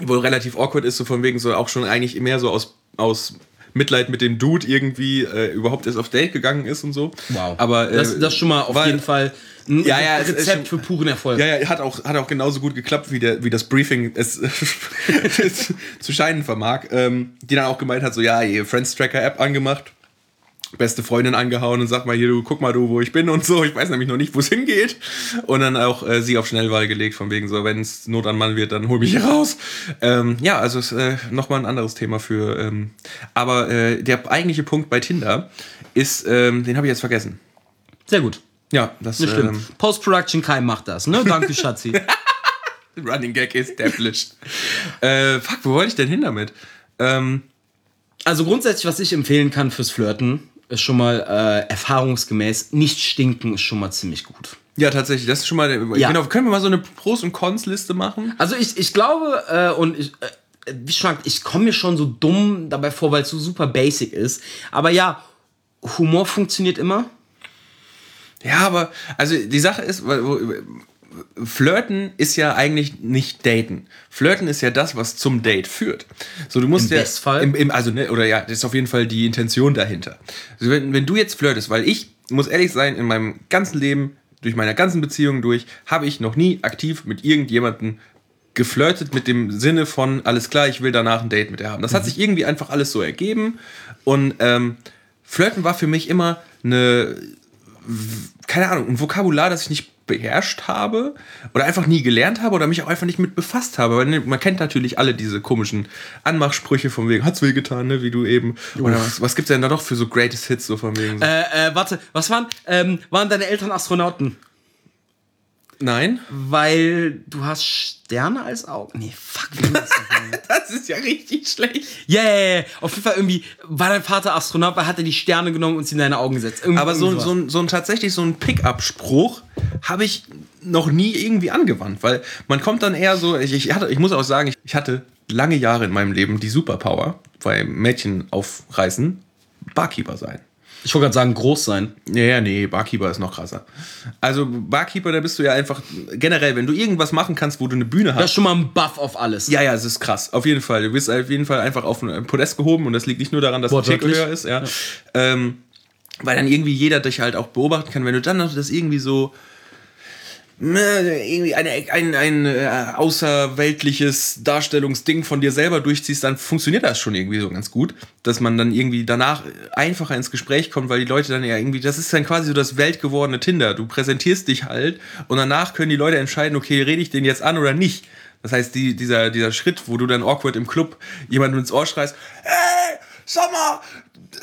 wohl relativ awkward ist, so von wegen so auch schon eigentlich mehr so aus, aus Mitleid mit dem Dude irgendwie äh, überhaupt erst auf Date gegangen ist und so. wow. Aber äh, das, das schon mal auf weil- jeden Fall ein Ja, ja, Rezept schon- für puren Erfolg. Ja, ja, hat auch, hat auch genauso gut geklappt, wie, der, wie das Briefing es zu scheinen vermag. Ähm, die dann auch gemeint hat, so, ja, ihr Friends-Tracker-App angemacht, beste Freundin angehauen und sagt mal, hier, du, guck mal du, wo ich bin und so. Ich weiß nämlich noch nicht, wo es hingeht. Und dann auch äh, sie auf Schnellwahl gelegt, von wegen so, wenn es Not an Mann wird, dann hol mich hier raus. Ähm, ja, also ist äh, nochmal ein anderes Thema für. Ähm, aber äh, der eigentliche Punkt bei Tinder ist, ähm, den habe ich jetzt vergessen. Sehr gut. Ja, das schlimm. ähm, Post-Production Kai macht das, ne? Danke, Schatzi. Running Gag established. äh, fuck, wo wollte ich denn hin damit? Ähm, Also grundsätzlich, was ich empfehlen kann fürs Flirten, ist schon mal äh, erfahrungsgemäß, nicht stinken ist schon mal ziemlich gut. ja, tatsächlich, das ist schon mal. Ja. Genau, können wir mal so eine Pros- und Cons-Liste machen? Also ich, ich glaube, äh, und ich, äh, wie schon gesagt, ich komme mir schon so dumm dabei vor, weil es so super basic ist. Aber ja, Humor funktioniert immer. Ja, aber also die Sache ist, Flirten ist ja eigentlich nicht daten. Flirten ist ja das, was zum Date führt. So, du musst Im ja, Bestfall. Im, im, also, ne, oder ja, das ist auf jeden Fall die Intention dahinter. Also, wenn, wenn du jetzt flirtest, weil ich muss ehrlich sein, in meinem ganzen Leben, durch meine ganzen Beziehungen durch, habe ich noch nie aktiv mit irgendjemandem geflirtet mit dem Sinne von, alles klar, ich will danach ein Date mit dir haben. Das hat sich irgendwie einfach alles so ergeben. Und ähm, Flirten war für mich immer eine, keine Ahnung, ein Vokabular, das ich nicht beherrscht habe oder einfach nie gelernt habe oder mich auch einfach nicht mit befasst habe. Ne, man kennt natürlich alle diese komischen Anmachsprüche von wegen, hat's wehgetan, ne, wie du eben. Oder was, was gibt's denn da doch für so Greatest Hits so von wegen? So? Äh, äh, warte, was waren, ähm, waren deine Eltern Astronauten? Nein? Weil du hast Sterne als Augen. Nee, fuck, wie das? Das ist ja richtig schlecht. Yeah, auf jeden Fall irgendwie war dein Vater Astronaut, weil hat er die Sterne genommen und sie in deine Augen gesetzt. Irgendwie Aber so, so, ein, so ein tatsächlich so ein Pickup-Spruch habe ich noch nie irgendwie angewandt, weil man kommt dann eher so, ich, ich, hatte, ich muss auch sagen, ich, hatte lange Jahre in meinem Leben die Superpower, bei Mädchen aufreißen, Barkeeper sein. Ich wollte gerade sagen, groß sein. Ja, ja, nee, Barkeeper ist noch krasser. Also Barkeeper, da bist du ja einfach generell, wenn du irgendwas machen kannst, wo du eine Bühne Das ist hast. schon mal ein Buff auf alles. Ja, ja, es ist krass. Auf jeden Fall. Du bist auf jeden Fall einfach auf ein Podest gehoben und das liegt nicht nur daran, dass der Wortwörtlich. höher ist, ja. Ähm, weil dann irgendwie jeder dich halt auch beobachten kann, wenn du dann noch das irgendwie so irgendwie eine, ein, ein äh, außerweltliches Darstellungsding von dir selber durchziehst, dann funktioniert das schon irgendwie so ganz gut, dass man dann irgendwie danach einfacher ins Gespräch kommt, weil die Leute dann ja irgendwie, das ist dann quasi so das weltgewordene Tinder. Du präsentierst dich halt und danach können die Leute entscheiden, okay, rede ich den jetzt an oder nicht. Das heißt, die, dieser, dieser Schritt, wo du dann awkward im Club jemandem ins Ohr schreist, hey, sag mal,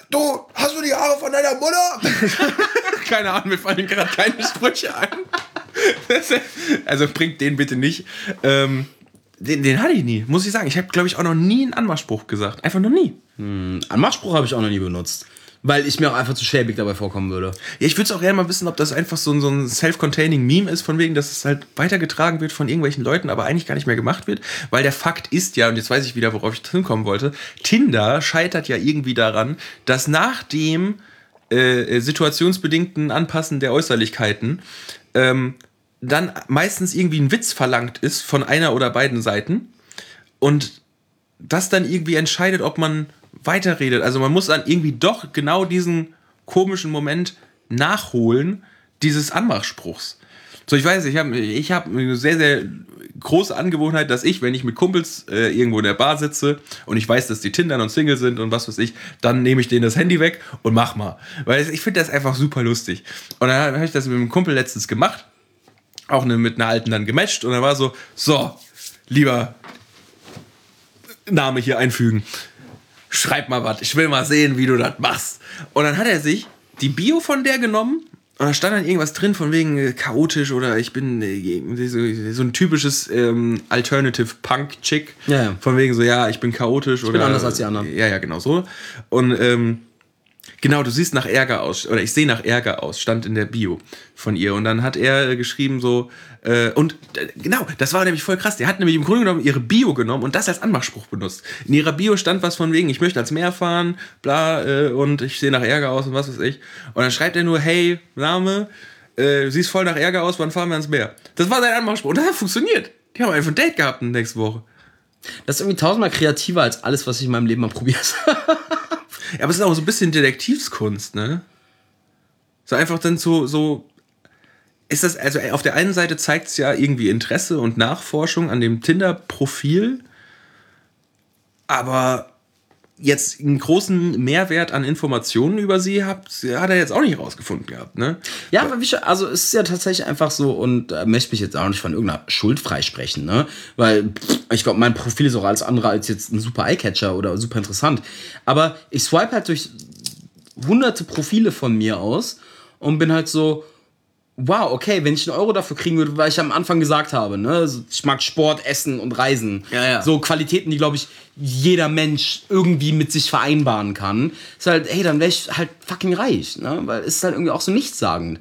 du, hast du die Haare von deiner Mutter? Keine Ahnung, mir fallen gerade keine Sprüche ein. also bringt den bitte nicht. Ähm, den, den hatte ich nie, muss ich sagen. Ich habe, glaube ich, auch noch nie einen Anmachspruch gesagt. Einfach noch nie. Anmachspruch habe ich auch noch nie benutzt. Weil ich mir auch einfach zu schäbig dabei vorkommen würde. Ja, ich würde es auch gerne mal wissen, ob das einfach so ein, so ein self-containing Meme ist, von wegen, dass es halt weitergetragen wird von irgendwelchen Leuten, aber eigentlich gar nicht mehr gemacht wird. Weil der Fakt ist ja, und jetzt weiß ich wieder, worauf ich hinkommen wollte, Tinder scheitert ja irgendwie daran, dass nach dem äh, situationsbedingten Anpassen der Äußerlichkeiten ähm, dann meistens irgendwie ein Witz verlangt ist von einer oder beiden Seiten und das dann irgendwie entscheidet, ob man weiterredet. Also man muss dann irgendwie doch genau diesen komischen Moment nachholen, dieses Anmachspruchs. So, ich weiß, ich habe ich hab eine sehr, sehr große Angewohnheit, dass ich, wenn ich mit Kumpels äh, irgendwo in der Bar sitze und ich weiß, dass die Tindern und Single sind und was weiß ich, dann nehme ich denen das Handy weg und mach mal. Weil ich finde das einfach super lustig. Und dann habe ich das mit einem Kumpel letztens gemacht, auch eine, mit einer alten dann gematcht und dann war so, so, lieber Name hier einfügen. Schreib mal was, ich will mal sehen, wie du das machst. Und dann hat er sich die Bio von der genommen und da stand dann irgendwas drin von wegen äh, chaotisch oder ich bin äh, so, so ein typisches ähm, Alternative Punk Chick. Ja, ja. Von wegen so, ja, ich bin chaotisch oder. bin anders als die anderen. Ja, ja, genau so. Und ähm, Genau, du siehst nach Ärger aus, oder ich sehe nach Ärger aus, stand in der Bio von ihr. Und dann hat er äh, geschrieben so, äh, und äh, genau, das war nämlich voll krass. Der hat nämlich im Grunde genommen ihre Bio genommen und das als Anmachspruch benutzt. In ihrer Bio stand was von wegen, ich möchte ans Meer fahren, bla, äh, und ich sehe nach Ärger aus und was weiß ich. Und dann schreibt er nur, hey, Name, äh, siehst voll nach Ärger aus, wann fahren wir ans Meer? Das war sein Anmachspruch und das hat funktioniert. Die haben einfach ein Date gehabt nächste Woche. Das ist irgendwie tausendmal kreativer als alles, was ich in meinem Leben mal probiert habe. Ja, aber es ist auch so ein bisschen Detektivskunst, ne? So einfach dann so, so. Ist das, also auf der einen Seite zeigt es ja irgendwie Interesse und Nachforschung an dem Tinder-Profil, aber jetzt einen großen Mehrwert an Informationen über sie hat, hat er jetzt auch nicht rausgefunden gehabt, ne? Ja, aber wie also es ist ja tatsächlich einfach so und da möchte mich jetzt auch nicht von irgendeiner Schuld freisprechen, ne? Weil ich glaube, mein Profil ist auch alles andere als jetzt ein super Eyecatcher oder super interessant. Aber ich swipe halt durch hunderte Profile von mir aus und bin halt so, wow, okay, wenn ich einen Euro dafür kriegen würde, weil ich am Anfang gesagt habe, ne, ich mag Sport, Essen und Reisen. Ja, ja. So Qualitäten, die, glaube ich, jeder Mensch irgendwie mit sich vereinbaren kann. Ist halt, hey, dann wäre ich halt fucking reich, ne, weil es ist halt irgendwie auch so nichtssagend.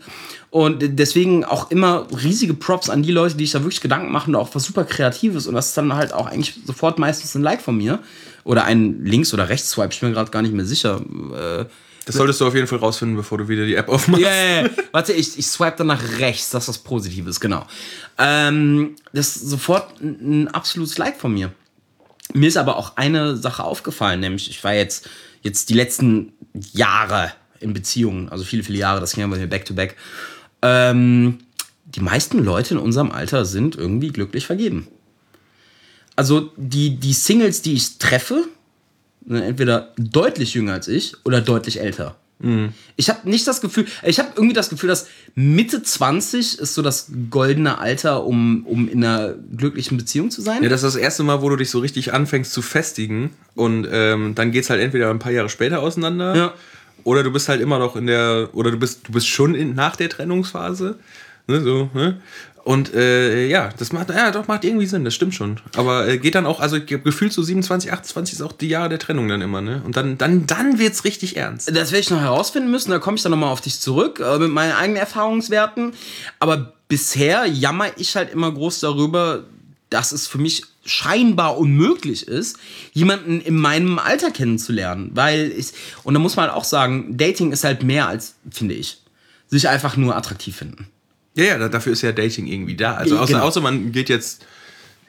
Und deswegen auch immer riesige Props an die Leute, die sich da wirklich Gedanken machen, auch was super Kreatives. Und das ist dann halt auch eigentlich sofort meistens ein Like von mir. Oder ein Links- oder Rechts-Swipe, ich bin mir gerade gar nicht mehr sicher. Äh, Das solltest du auf jeden Fall rausfinden, bevor du wieder die App aufmachst. ja, ja, ja. Warte, ich, ich swipe dann nach rechts, das ist was Positives, genau. Ähm, das ist sofort ein, ein absolutes Like von mir. Mir ist aber auch eine Sache aufgefallen, nämlich ich war jetzt, jetzt die letzten Jahre in Beziehungen, also viele, viele Jahre, das ging ja bei mir back to back. Ähm, die meisten Leute in unserem Alter sind irgendwie glücklich vergeben. Also die, die Singles, die ich treffe, entweder deutlich jünger als ich oder deutlich älter. Ich habe nicht das Gefühl, ich habe irgendwie das Gefühl, dass Mitte 20 ist so das goldene Alter, um, um in einer glücklichen Beziehung zu sein. Ja, das ist das erste Mal, wo du dich so richtig anfängst zu festigen und ähm, dann geht's halt entweder ein paar Jahre später auseinander Ja. oder du bist halt immer noch in der, oder du bist, du bist schon in, nach der Trennungsphase. Ne, so, ne? Und äh, ja, das macht, ja, doch, macht irgendwie Sinn, das stimmt schon. Aber äh, geht dann auch, also ge- gefühlt so 27, 28 ist auch die Jahre der Trennung dann immer, ne? Und dann, dann, dann wird's richtig ernst. Das werde ich noch herausfinden müssen, da komme ich dann nochmal auf dich zurück äh, mit meinen eigenen Erfahrungswerten. Aber bisher jammer ich halt immer groß darüber, dass es für mich scheinbar unmöglich ist, jemanden in meinem Alter kennenzulernen. Weil ich, und da muss man halt auch sagen, Dating ist halt mehr als, finde ich, sich einfach nur attraktiv finden. Ja, ja, da- dafür ist ja Dating irgendwie da. Also außer, Genau. außer man geht jetzt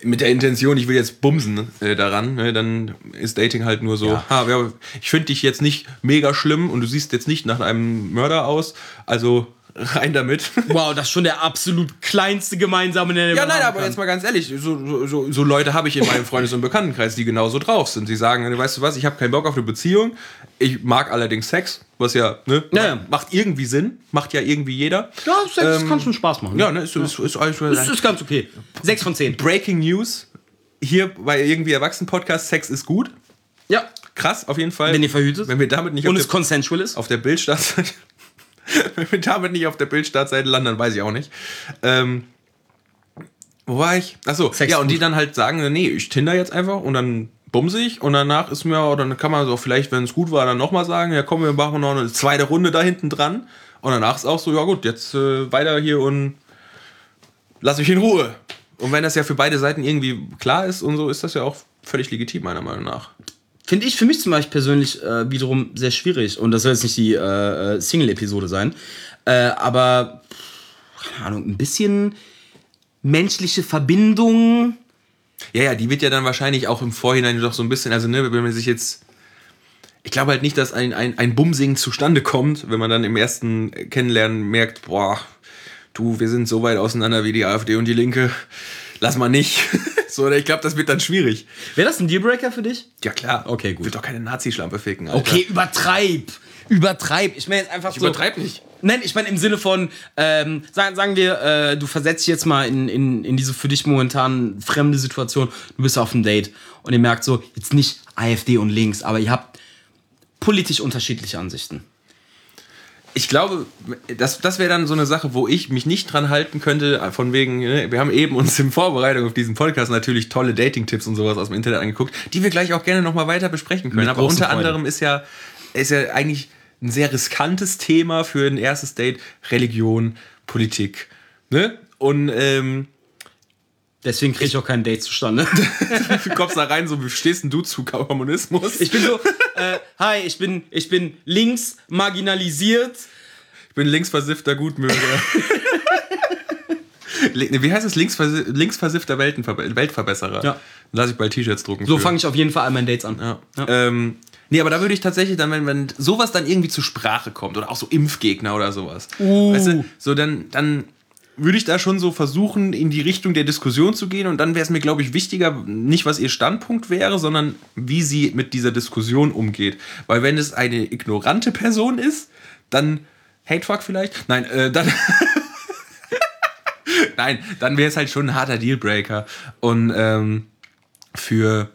mit der Intention, ich will jetzt bumsen äh, daran, ne, dann ist Dating halt nur so, Ja. ha, ich finde dich jetzt nicht mega schlimm und du siehst jetzt nicht nach einem Mörder aus, also rein damit. Wow, das ist schon der absolut kleinste gemeinsame Nenner. Ja, nein, aber kann. jetzt mal ganz ehrlich, so, so- so, Leute habe ich in meinem Freundes- und Bekanntenkreis, die genauso drauf sind. Sie sagen, weißt du was, ich habe keinen Bock auf eine Beziehung, ich mag allerdings Sex, was ja, ne, Ja, ja. macht irgendwie Sinn, macht ja irgendwie jeder. Ja, Sex Ähm, kann schon Spaß machen. Ja, ne, ist, ist, ist, ist, Das ist ganz okay. Sechs von zehn. Breaking News. Hier bei irgendwie Erwachsenen-Podcast, Sex ist gut. Ja. Krass, auf jeden Fall. Wenn ihr verhütet. Wenn wir damit nicht Und es consensual ist. auf der Bildstartseite. wenn wir damit nicht auf der Bildstartseite landen, dann weiß ich auch nicht. Ähm, wo war ich? Achso, Sex ja, und die dann halt sagen, nee, ich tinder jetzt einfach und dann bumse ich und danach ist mir, oder dann kann man so vielleicht, wenn es gut war, dann nochmal sagen, ja komm, wir machen noch eine zweite Runde da hinten dran. Und danach ist auch so, ja gut, jetzt äh, weiter hier und lass mich in Ruhe. Und wenn das ja für beide Seiten irgendwie klar ist und so, ist das ja auch völlig legitim, meiner Meinung nach. Finde ich für mich zum Beispiel persönlich äh, wiederum sehr schwierig. Und das soll jetzt nicht die äh, äh, Single-Episode sein. Äh, aber, keine Ahnung, ein bisschen menschliche Verbindung. Ja, ja, die wird ja dann wahrscheinlich auch im Vorhinein doch so ein bisschen, also ne, wenn man sich jetzt. Ich glaube halt nicht, dass ein, ein, ein Bumsing zustande kommt, wenn man dann im ersten Kennenlernen merkt, boah, du, wir sind so weit auseinander wie die AfD und die Linke. Lass mal nicht. so, oder ich glaube, das wird dann schwierig. Wäre das ein Dealbreaker für dich? Ja, klar. Okay, gut. Wird doch keine Nazi-Schlampe ficken. Alter. Okay, übertreib. Übertreib. Ich meine jetzt einfach Ich so. übertreib nicht. Nein, ich meine im Sinne von, ähm, sagen, sagen wir, äh, du versetzt dich jetzt mal in, in, in diese für dich momentan fremde Situation. Du bist auf einem Date und ihr merkt so, jetzt nicht AfD und links, aber ihr habt politisch unterschiedliche Ansichten. Ich glaube, das, das wäre dann so eine Sache, wo ich mich nicht dran halten könnte, von wegen, ne, wir haben eben uns in Vorbereitung auf diesen Podcast natürlich tolle Dating-Tipps und sowas aus dem Internet angeguckt, die wir gleich auch gerne nochmal weiter besprechen können. Mit Aber unter Freude. anderem ist ja, ist ja eigentlich ein sehr riskantes Thema für ein erstes Date Religion, Politik. Ne? Und ähm, Deswegen kriege ich auch kein Date zustande. du kommst da rein, so wie stehst denn du zu Kommunismus? Ich bin so, äh, hi, ich bin, ich bin links marginalisiert. Ich bin linksversiffter Gutmöger. Wie heißt es? Linksversi linksversiffter Weltenver Weltverbesserer. Ja. Lass ich bald T-Shirts drucken. So fange ich auf jeden Fall all meine Dates an. Ja. Ähm, nee, aber da würde ich tatsächlich dann, wenn, wenn sowas dann irgendwie zur Sprache kommt oder auch so Impfgegner oder sowas, Uh. weißt du, so dann, dann würde ich da schon so versuchen, in die Richtung der Diskussion zu gehen und dann wäre es mir, glaube ich, wichtiger, nicht was ihr Standpunkt wäre, sondern wie sie mit dieser Diskussion umgeht. Weil wenn es eine ignorante Person ist, dann Hatefuck vielleicht? Nein, äh, dann. Nein, dann wäre es halt schon ein harter Dealbreaker. Und ähm, für,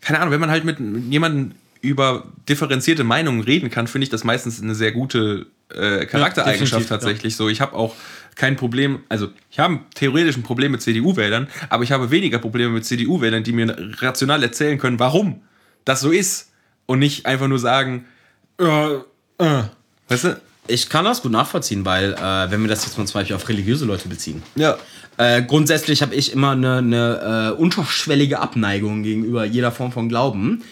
keine Ahnung, wenn man halt mit jemandem über differenzierte Meinungen reden kann, finde ich das meistens eine sehr gute äh, Charaktereigenschaft Ja, tatsächlich. So, ich habe auch kein Problem, also ich habe theoretisch ein Problem mit CDU-Wählern, aber ich habe weniger Probleme mit CDU-Wählern, die mir rational erzählen können, warum das so ist und nicht einfach nur sagen, äh, äh. weißt du? Ich kann das gut nachvollziehen, weil, äh, wenn wir das jetzt mal zum Beispiel auf religiöse Leute beziehen, Ja. Äh, grundsätzlich habe ich immer eine, eine äh, unterschwellige Abneigung gegenüber jeder Form von Glauben.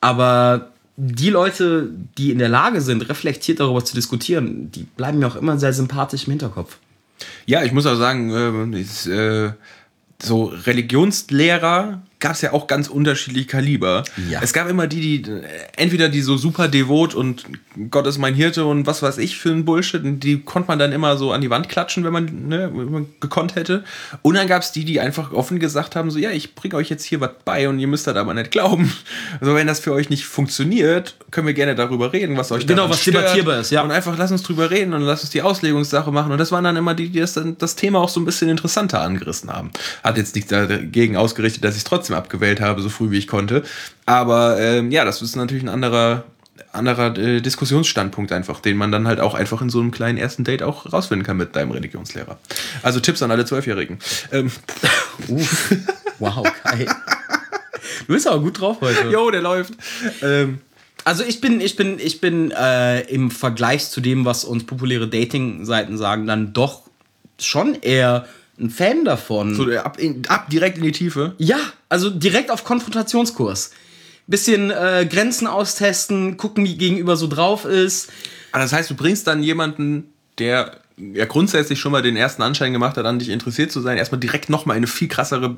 Aber die Leute, die in der Lage sind, reflektiert darüber zu diskutieren, die bleiben mir auch immer sehr sympathisch im Hinterkopf. Ja, ich muss auch sagen, äh, ist, äh, so Religionslehrer gab es ja auch ganz unterschiedliche Kaliber. Ja. Es gab immer die, die entweder die so super devot und Gott ist mein Hirte und was weiß ich für ein Bullshit, und die konnte man dann immer so an die Wand klatschen, wenn man, ne, wenn man gekonnt hätte. Und dann gab es die, die einfach offen gesagt haben, so ja, ich bringe euch jetzt hier was bei und ihr müsst das aber nicht glauben. Also wenn das für euch nicht funktioniert, können wir gerne darüber reden, was euch Genau, was stört. debattierbar ist, ja. Und einfach lass uns drüber reden und lass uns die Auslegungssache machen. Und das waren dann immer die, die das, das Thema auch so ein bisschen interessanter angerissen haben. Hat jetzt nichts dagegen ausgerichtet, dass ich es trotzdem abgewählt habe, so früh wie ich konnte. Aber ähm, ja, das ist natürlich ein anderer, anderer äh, Diskussionsstandpunkt einfach, den man dann halt auch einfach in so einem kleinen ersten Date auch rausfinden kann mit deinem Religionslehrer. Also Tipps an alle Zwölfjährigen. Ähm, Wow, Kai. du bist aber gut drauf heute. jo, der läuft. Ähm, Also ich bin, ich bin, ich bin äh, im Vergleich zu dem, was uns populäre Dating-Seiten sagen, dann doch schon eher ein Fan davon. so ab, in, ab direkt in die Tiefe. Ja, also direkt auf Konfrontationskurs. Bisschen äh, Grenzen austesten, gucken, wie gegenüber so drauf ist. Aber Ah, das heißt, du bringst dann jemanden, der ja grundsätzlich schon mal den ersten Anschein gemacht hat, an dich interessiert zu sein, erstmal direkt nochmal in eine viel krassere,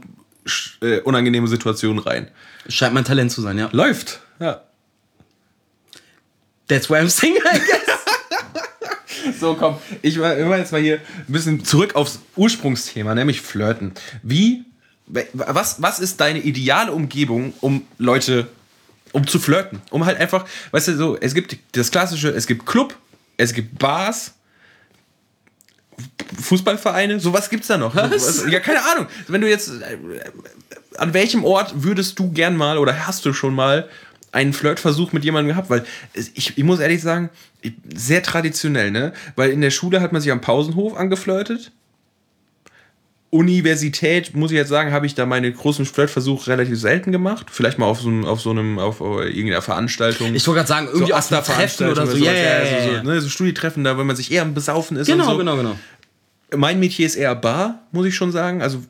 äh, unangenehme Situation rein. Scheint mein Talent zu sein, ja. Läuft. Ja. That's why I'm single, guess. So, komm. Ich war immer jetzt mal hier ein bisschen zurück aufs Ursprungsthema, nämlich Flirten. Wie, was, was ist deine ideale Umgebung, um Leute, um zu flirten? Um halt einfach, weißt du, so, es gibt das klassische, es gibt Club, es gibt Bars, Fußballvereine, sowas gibt's da noch. Was? Ja, keine Ahnung. Wenn du jetzt, äh, an welchem Ort würdest du gern mal oder hast du schon mal einen Flirtversuch mit jemandem gehabt? Weil ich, ich muss ehrlich sagen, sehr traditionell, ne? Weil in der Schule hat man sich am Pausenhof angeflirtet. Universität, muss ich jetzt sagen, habe ich da meine großen Flirtversuche relativ selten gemacht. Vielleicht mal auf so einem, auf so einem, auf äh, irgendeiner Veranstaltung. Ich wollte gerade sagen, irgendwie so auf Treffen oder so. Ja, ja, ja, so, ja. so, ne, so Studietreffen, da, wenn man sich eher am Besaufen ist. Genau, und so. genau, genau. Mein Metier ist eher Bar, muss ich schon sagen. Also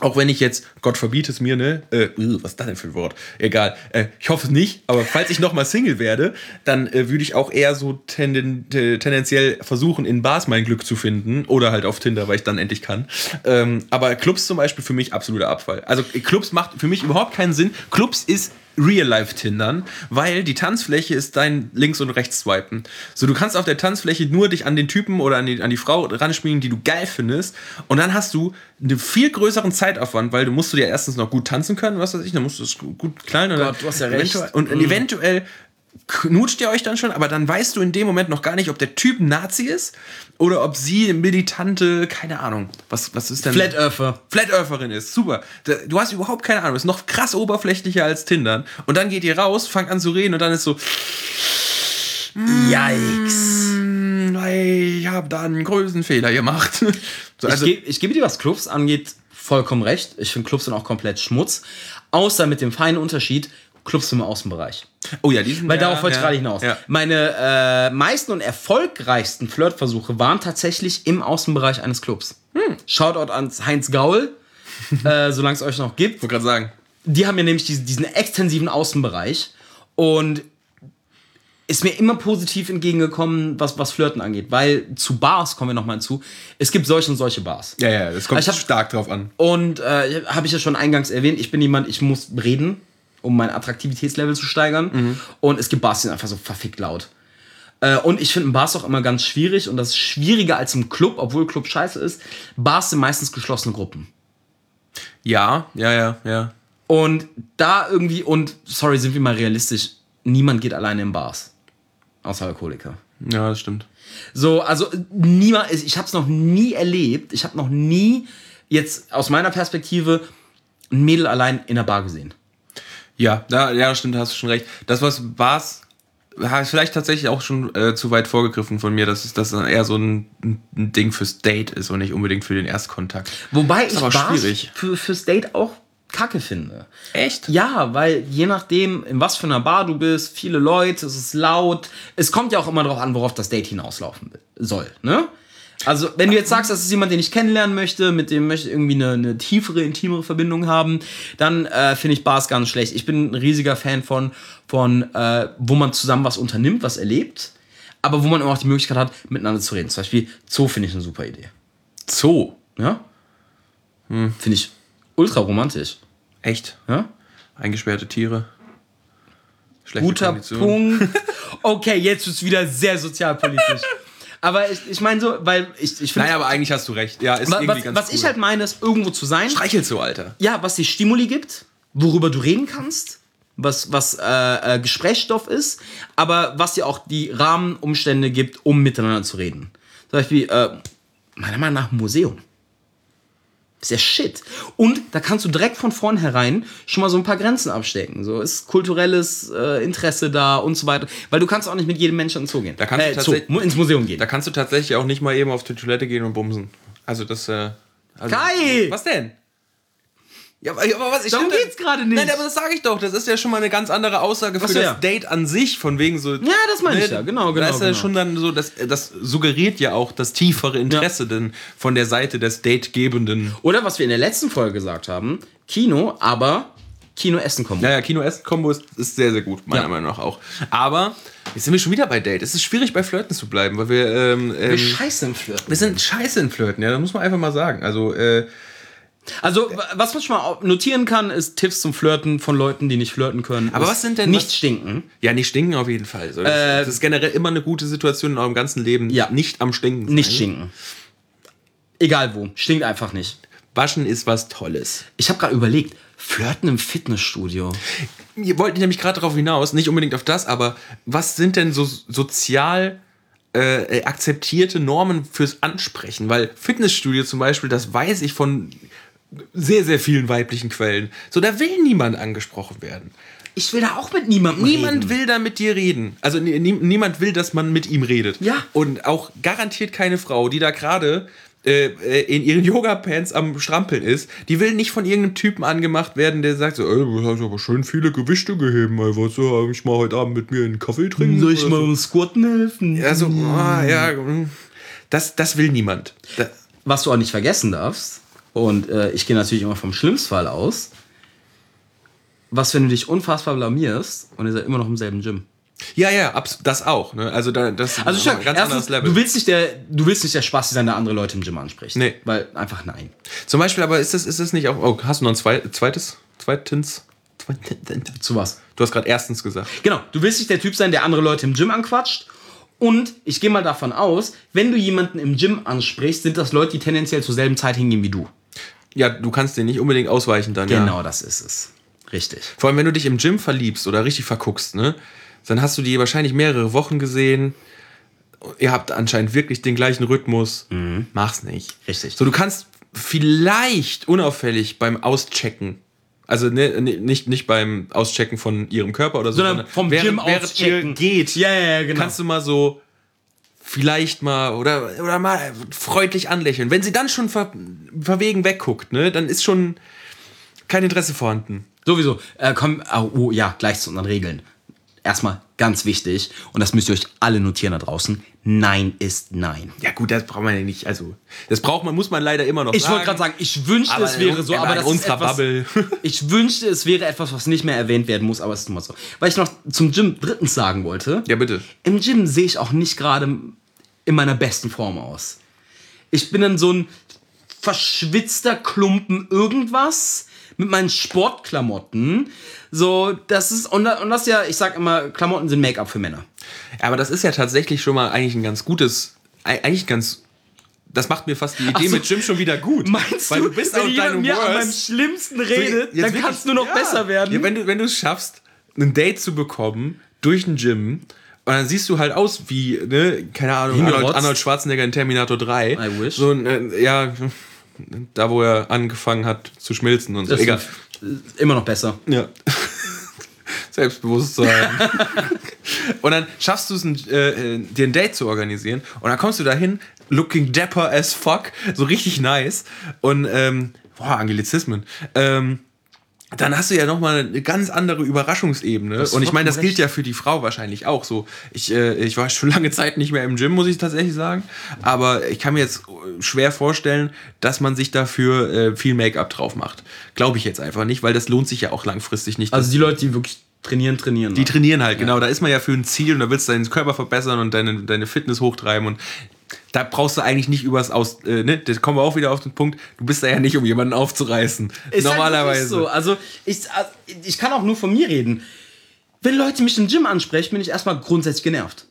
auch wenn ich jetzt, Gott verbiete es mir, ne? Äh, uh, was ist das denn für ein Wort? Egal. Äh, ich hoffe es nicht, aber falls ich nochmal Single werde, dann äh, würde ich auch eher so tenden, äh, tendenziell versuchen, in Bars mein Glück zu finden. Oder halt auf Tinder, weil ich dann endlich kann. Ähm, aber Clubs zum Beispiel für mich absoluter Abfall. Also Clubs macht für mich überhaupt keinen Sinn. Clubs ist Real-Life-Tindern, weil die Tanzfläche ist dein Links- und Rechts-Swipen. So, du kannst auf der Tanzfläche nur dich an den Typen oder an die, an die Frau ranspielen, die du geil findest. Und dann hast du einen viel größeren Zeitaufwand, weil du musst du dir erstens noch gut tanzen können, was weiß ich, dann musst du es gut klein oder Gott, du hast ja recht. eventuell- Und eventuell knutscht ihr euch dann schon, aber dann weißt du in dem Moment noch gar nicht, ob der Typ ein Nazi ist oder ob sie eine militante, keine Ahnung, was, was ist denn? Flat Earther. Flat Eartherin ist. Super. Du hast überhaupt keine Ahnung. Ist noch krass oberflächlicher als Tindern. Und dann geht ihr raus, fangt an zu reden und dann ist so, Yikes. "Hm, ich habe da einen Größenfehler gemacht. So, also, ich, geb, ich gebe dir, was Clubs angeht, vollkommen recht. Ich finde Clubs sind auch komplett Schmutz. Außer mit dem feinen Unterschied, Clubs im Außenbereich. Oh ja, diesen. Weil ja, darauf wollte ich ja, gerade hinaus. Ja. Meine äh, meisten und erfolgreichsten Flirtversuche waren tatsächlich im Außenbereich eines Clubs. Hm. Shoutout an Heinz Gaul, äh, solange es euch noch gibt. Ich wollte gerade sagen. Die haben ja nämlich diesen, diesen extensiven Außenbereich und ist mir immer positiv entgegengekommen, was, was Flirten angeht. Weil zu Bars, kommen wir nochmal hinzu, es gibt solche und solche Bars. Ja, ja, das kommt Ich hab- stark drauf an. Und äh, habe ich ja schon eingangs erwähnt, ich bin jemand, ich muss reden, um mein Attraktivitätslevel zu steigern. Und es gibt Bars, die sind einfach so verfickt laut. Äh, und ich finde Bars auch immer ganz schwierig und das ist schwieriger als im Club, obwohl Club scheiße ist. Bars sind meistens geschlossene Gruppen. Ja, ja, ja, ja. Und da irgendwie, und sorry, sind wir mal realistisch, niemand geht alleine in Bars. Außer Alkoholiker. Ja, das stimmt. So, also niemand, ich habe es noch nie erlebt. Ich habe noch nie jetzt aus meiner Perspektive ein Mädel allein in der Bar gesehen. Ja, da, ja, stimmt, hast du schon recht. Das, was war's, vielleicht tatsächlich auch schon äh, zu weit vorgegriffen von mir, dass es das eher so ein, ein Ding fürs Date ist und nicht unbedingt für den Erstkontakt. Wobei Ist ich aber schwierig. Für, fürs Date auch kacke finde. Echt? Ja, weil je nachdem, in was für einer Bar du bist, viele Leute, es ist laut. Es kommt ja auch immer darauf an, worauf das Date hinauslaufen soll, ne? Also, wenn du jetzt sagst, das ist jemand, den ich kennenlernen möchte, mit dem möchte ich irgendwie eine, eine tiefere, intimere Verbindung haben, dann äh, finde ich Bars ganz schlecht. Ich bin ein riesiger Fan von, von äh, wo man zusammen was unternimmt, was erlebt, aber wo man immer auch die Möglichkeit hat, miteinander zu reden. Zum Beispiel Zoo finde ich eine super Idee. Zoo. Ja? Finde ich ultra romantisch. Echt? Ja? Eingesperrte Tiere. Schlechte Guter Konditionen. Punkt. Okay, jetzt ist wieder sehr sozialpolitisch. Aber ich, ich meine so, weil ich, ich finde. Nein, aber eigentlich hast du recht. Ja, ist was, irgendwie was, ganz was cool. ich halt meine, ist irgendwo zu sein. Streichelst so, Alter. Ja, was dir Stimuli gibt, worüber du reden kannst, was, was äh, äh, Gesprächsstoff ist, aber was dir auch die Rahmenumstände gibt, um miteinander zu reden. Zum Beispiel, äh, meiner Meinung nach, ein Museum. Ist ja shit. Und da kannst du direkt von vornherein schon mal so ein paar Grenzen abstecken. So ist kulturelles äh, Interesse da und so weiter. Weil du kannst auch nicht mit jedem Menschen ins Zoo gehen. Da kannst du Zoo, tatsächlich- mu- ins Museum gehen. Da kannst du tatsächlich auch nicht mal eben auf die Toilette gehen und bumsen. Also das, äh. Also, Kai! Was denn? Ja, aber, aber was? Ich Darum finde- geht's gerade nicht. Nein, aber das sage ich doch. Das ist ja schon mal eine ganz andere Aussage für so, das ja. Date an sich, von wegen so. Ja, das meine ich ja. Genau, genau, Das ist ja genau. schon dann so, das, das suggeriert ja auch das tiefere Interesse denn von der Seite des Dategebenden. Oder was wir in der letzten Folge gesagt haben, Kino, aber Kino-Essen-Kombo. Ja, ja, Kino-Essen-Kombo ist, ist sehr, sehr gut, meiner Ja. Meinung nach auch. Aber jetzt sind wir schon wieder bei Date. Es ist schwierig, bei Flirten zu bleiben, weil wir. Ähm, ähm, Wir scheiße im Flirten. wir sind scheiße in Flirten, ja, das muss man einfach mal sagen. Also, äh, Also, wa- was man schon mal notieren kann, ist Tipps zum Flirten von Leuten, die nicht flirten können. Aber was sind denn- Nicht was- stinken. ja, nicht stinken auf jeden Fall. So, das, Äh, das ist generell immer eine gute Situation in eurem ganzen Leben. Ja. Nicht am Stinken. sein. Nicht stinken. Egal wo. Stinkt einfach nicht. Waschen ist was Tolles. Ich habe gerade überlegt, Flirten im Fitnessstudio. Ihr wollt nämlich gerade darauf hinaus, nicht unbedingt auf das, aber was sind denn so sozial äh, akzeptierte Normen fürs Ansprechen? Weil Fitnessstudio zum Beispiel, das weiß ich von sehr, sehr vielen weiblichen Quellen. So, da will niemand angesprochen werden. Ich will da auch mit niemandem Niemand reden. will da mit dir reden. Also nie, nie- niemand will, dass man mit ihm redet. Ja. Und auch garantiert keine Frau, die da gerade äh, äh, in ihren Yoga-Pants am Strampeln ist, die will nicht von irgendeinem Typen angemacht werden, der sagt so, ey, du hast aber schön viele Gewichte geheben, ey, wolltest du eigentlich mal heute Abend mit mir einen Kaffee trinken? Soll ich mal beim Squatten helfen? so? Also, ah, ja, mm, das, das will niemand. Da, Was du auch nicht vergessen darfst, und äh, ich gehe natürlich immer vom Schlimmstfall aus, was, wenn du dich unfassbar blamierst und ihr seid immer noch im selben Gym? ja, ja, das auch. Ne? Also da, das Also ist schon, ein ganz anderes Level. du willst nicht der, du willst nicht der Spaß sein, der andere Leute im Gym anspricht. Nee. Weil einfach nein. Zum Beispiel, aber ist das, ist das nicht auch. Oh, hast du noch ein zweit, zweites? Zweitens? Zu was? Du hast gerade erstens gesagt. Genau, du willst nicht der Typ sein, der andere Leute im Gym anquatscht. Und ich gehe mal davon aus, wenn du jemanden im Gym ansprichst, sind das Leute, die tendenziell zur selben Zeit hingehen wie du. Ja, du kannst dir nicht unbedingt ausweichen dann. Ja. Genau, das ist es. Richtig. Vor allem, wenn du dich im Gym verliebst oder richtig verguckst, ne? Dann hast du die wahrscheinlich mehrere Wochen gesehen. Ihr habt anscheinend wirklich den gleichen Rhythmus. Mach's nicht. Mhm. Richtig. So, du kannst vielleicht unauffällig beim Auschecken, also ne, ne, nicht, nicht beim Auschecken von ihrem Körper oder so, Sondern vom während, Gym während auschecken. ihr geht, Ja, ja, ja, genau. kannst du mal so vielleicht mal oder, oder mal freundlich anlächeln. Wenn sie dann schon ver, verwegen wegguckt, ne, dann ist schon kein Interesse vorhanden. Sowieso. Äh, komm, oh, oh ja, gleich zu unseren Regeln. Erstmal ganz wichtig, und das müsst ihr euch alle notieren da draußen: Nein ist Nein. Ja gut, das braucht man ja nicht. Also das braucht man, muss man leider immer noch Ich sagen. wollte gerade sagen, ich wünschte, Aber es wäre so, aber das ist etwas, Bubble. Ich wünschte, es wäre etwas, was nicht mehr erwähnt werden muss, aber es ist nun mal so. Weil ich noch zum Gym drittens sagen wollte: Ja, bitte. Im Gym sehe ich auch nicht gerade in meiner besten Form aus. Ich bin dann so ein verschwitzter Klumpen irgendwas mit meinen Sportklamotten. So, das ist, und, und das ja, ich sag immer, Klamotten sind Make-up für Männer. Ja, aber das ist ja tatsächlich schon mal eigentlich ein ganz gutes, ei- eigentlich ganz. Das macht mir fast die Idee so. mit Jim schon wieder gut. Meinst Weil du, du bist wenn jemand deinem mir an meinem Worst. Schlimmsten redet, Jetzt dann wirklich- kann es nur noch ja. besser werden? Ja, wenn du, wenn du es schaffst, ein Date zu bekommen durch ein Gym und dann siehst du halt aus wie, ne, keine Ahnung, Arnold. Arnold Schwarzenegger in Terminator 3. I wish. So ein, äh, ja, da wo er angefangen hat zu schmilzen und so. das Egal. immer noch besser. Ja. Selbstbewusstsein. und dann schaffst du es, ein, äh, dir ein Date zu organisieren. Und dann kommst du dahin, looking dapper as fuck, so richtig nice. Und, ähm, boah, Anglizismen. Ähm, dann hast du ja nochmal eine ganz andere Überraschungsebene. Und ich meine, das gilt ja für die Frau wahrscheinlich auch so. Ich, äh, ich war schon lange Zeit nicht mehr im Gym, muss ich tatsächlich sagen. Aber ich kann mir jetzt schwer vorstellen, dass man sich dafür äh, viel Make-up drauf macht. Glaube ich jetzt einfach nicht, weil das lohnt sich ja auch langfristig nicht. Also die Leute, die wirklich trainieren, trainieren. Die trainieren halt, ja. genau. Da ist man ja für ein Ziel und da willst du deinen Körper verbessern und deine, deine Fitness hochtreiben und da brauchst du eigentlich nicht übers Aus, äh, ne, das kommen wir auch wieder auf den Punkt, du bist da ja nicht, um jemanden aufzureißen. Ist halt Normalerweise. Halt so. Also ich, ich kann auch nur von mir reden. Wenn Leute mich im Gym ansprechen, bin ich erstmal grundsätzlich genervt.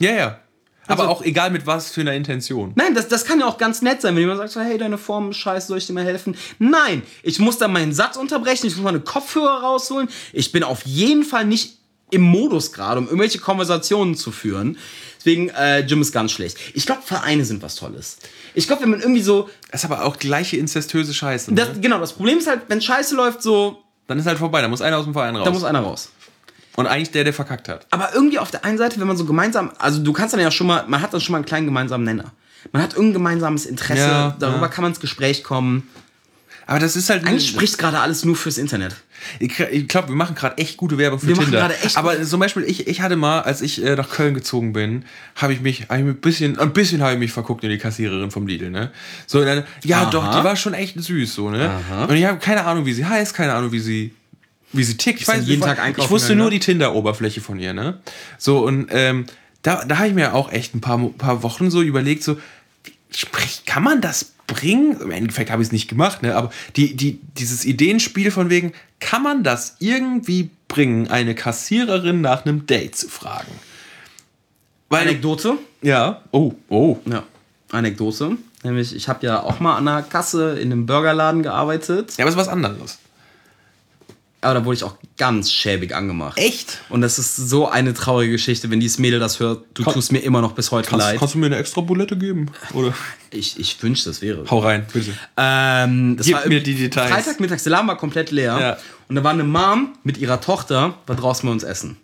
Ja, ja. Aber also, auch egal mit was für einer Intention. Nein, das, das kann ja auch ganz nett sein, wenn jemand sagt, so, hey, deine Form ist scheiße, soll ich dir mal helfen? Nein, ich muss dann meinen Satz unterbrechen, ich muss meine Kopfhörer rausholen. Ich bin auf jeden Fall nicht im Modus gerade, um irgendwelche Konversationen zu führen. Deswegen, äh, Gym ist ganz schlecht. Ich glaube, Vereine sind was Tolles. Ich glaube, wenn man irgendwie so. Das ist aber auch gleiche inzestöse Scheiße. Ne? Das, genau, das Problem ist halt, wenn Scheiße läuft, so. Dann ist halt vorbei, da muss einer aus dem Verein raus. Da muss einer raus. Und eigentlich der, der verkackt hat. Aber irgendwie auf der einen Seite, wenn man so gemeinsam, also du kannst dann ja schon mal, man hat dann schon mal einen kleinen gemeinsamen Nenner. Man hat irgendein gemeinsames Interesse, ja, darüber ja. kann man ins Gespräch kommen. Aber das ist halt. Eigentlich spricht gerade alles nur fürs Internet. Ich, ich glaube, wir machen gerade echt gute Werbung für wir Tinder. Aber zum Beispiel, ich, ich hatte mal, als ich äh, nach Köln gezogen bin, habe ich mich hab ich ein bisschen, ein bisschen habe ich mich verguckt in die Kassiererin vom Lidl, ne? So, dann, ja, Aha. doch, die war schon echt süß, so, ne? Aha. Und ich habe keine Ahnung, wie sie heißt, keine Ahnung, wie sie wie sie tickt. Ich, weiß, jeden Tag einkaufen ich wusste nur ne? die Tinder-Oberfläche von ihr, ne? So, und ähm, da, da habe ich mir auch echt ein paar, paar Wochen so überlegt, so, sprich, kann man das bringen. Im Endeffekt habe ich es nicht gemacht, ne? aber die, die, dieses Ideenspiel von wegen, kann man das irgendwie bringen, eine Kassiererin nach einem Date zu fragen? Weil, Anekdote? Ja. Oh, oh. Ja. Anekdote. Nämlich, ich habe ja auch mal an der Kasse in einem Burgerladen gearbeitet. Ja, aber es ist was anderes. Aber da wurde ich auch ganz schäbig angemacht. Echt? Und das ist so eine traurige Geschichte, wenn dieses Mädel das hört. Du Kann, tust mir immer noch bis heute kannst, leid. Kannst du mir eine extra Bulette geben? Oder? Ich, ich wünschte, das wäre. Hau rein, bitte. Ähm, das Gib war mir die Details. Freitag mittags, der Laden war komplett leer. Ja. Und da war eine Mom mit ihrer Tochter, war draußen bei uns essen.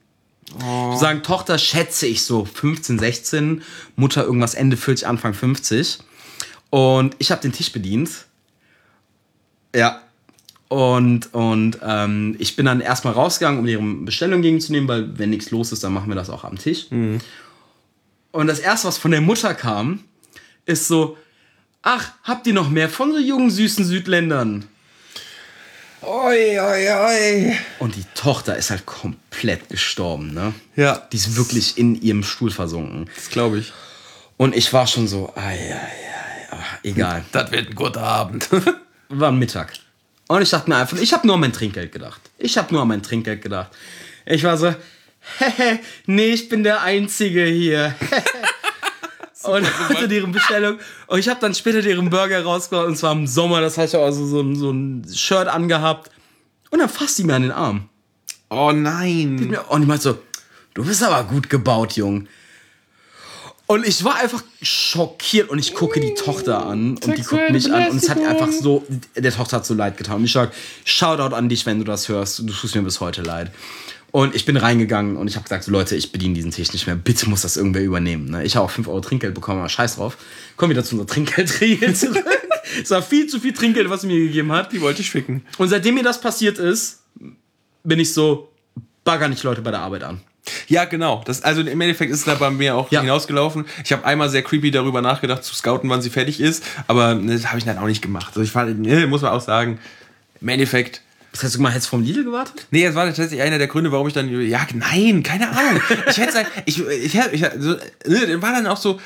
Oh. Sagen, Tochter schätze ich so 15, 16, Mutter irgendwas Ende 40, Anfang 50. Und ich habe den Tisch bedient. Ja, und, und ähm, ich bin dann erstmal rausgegangen, um ihre Bestellung entgegenzunehmen, weil wenn nichts los ist, dann machen wir das auch am Tisch. Mhm. Und das erste, was von der Mutter kam, ist so, ach, habt ihr noch mehr von so jungen, süßen Südländern? Oi, oi, oi. Und die Tochter ist halt komplett gestorben, ne? Ja. Die ist wirklich in ihrem Stuhl versunken. Das glaube ich. Und ich war schon so, ai, ai, ai, ach, egal. Das wird ein guter Abend. war Mittag. Und ich dachte mir einfach, ich habe nur an mein Trinkgeld gedacht. Ich habe nur an mein Trinkgeld gedacht. Ich war so, hehe, nee, ich bin der Einzige hier. und hatte deren Bestellung. Und ich habe dann später deren Burger rausgebracht. Und zwar im Sommer. Das heißt, ich also so ein, so ein Shirt angehabt. Und dann fasst sie mir an den Arm. Oh nein. Und ich meinte so, du bist aber gut gebaut, Jung. Und ich war einfach schockiert und ich gucke die Tochter an und die guckt mich an und es hat einfach so, der Tochter hat so leid getan. Und ich sag, Shoutout an dich, wenn du das hörst. Du tust mir bis heute leid. Und ich bin reingegangen und ich habe gesagt, so Leute, ich bediene diesen Tisch nicht mehr. Bitte muss das irgendwer übernehmen. Ne? Ich habe auch 5 Euro Trinkgeld bekommen, aber scheiß drauf. Komm wieder zu unserer Trinkgeldregel zurück. es war viel zu viel Trinkgeld, was sie mir gegeben hat. Die wollte ich ficken. Und seitdem mir das passiert ist, bin ich so, bagger nicht Leute bei der Arbeit an. Ja, genau. Das, also im Endeffekt ist es da bei mir auch ja. hinausgelaufen. Ich habe einmal sehr creepy darüber nachgedacht, zu scouten, wann sie fertig ist, aber ne, das habe ich dann auch nicht gemacht. Also ich fand, ne, muss man auch sagen, im Endeffekt. Das heißt, du mal hättest vom Lidl gewartet? Nee, das war tatsächlich einer der Gründe, warum ich dann. Ja, nein, keine Ahnung. ich hätte ich, ich, ich, so, ne, war dann auch so,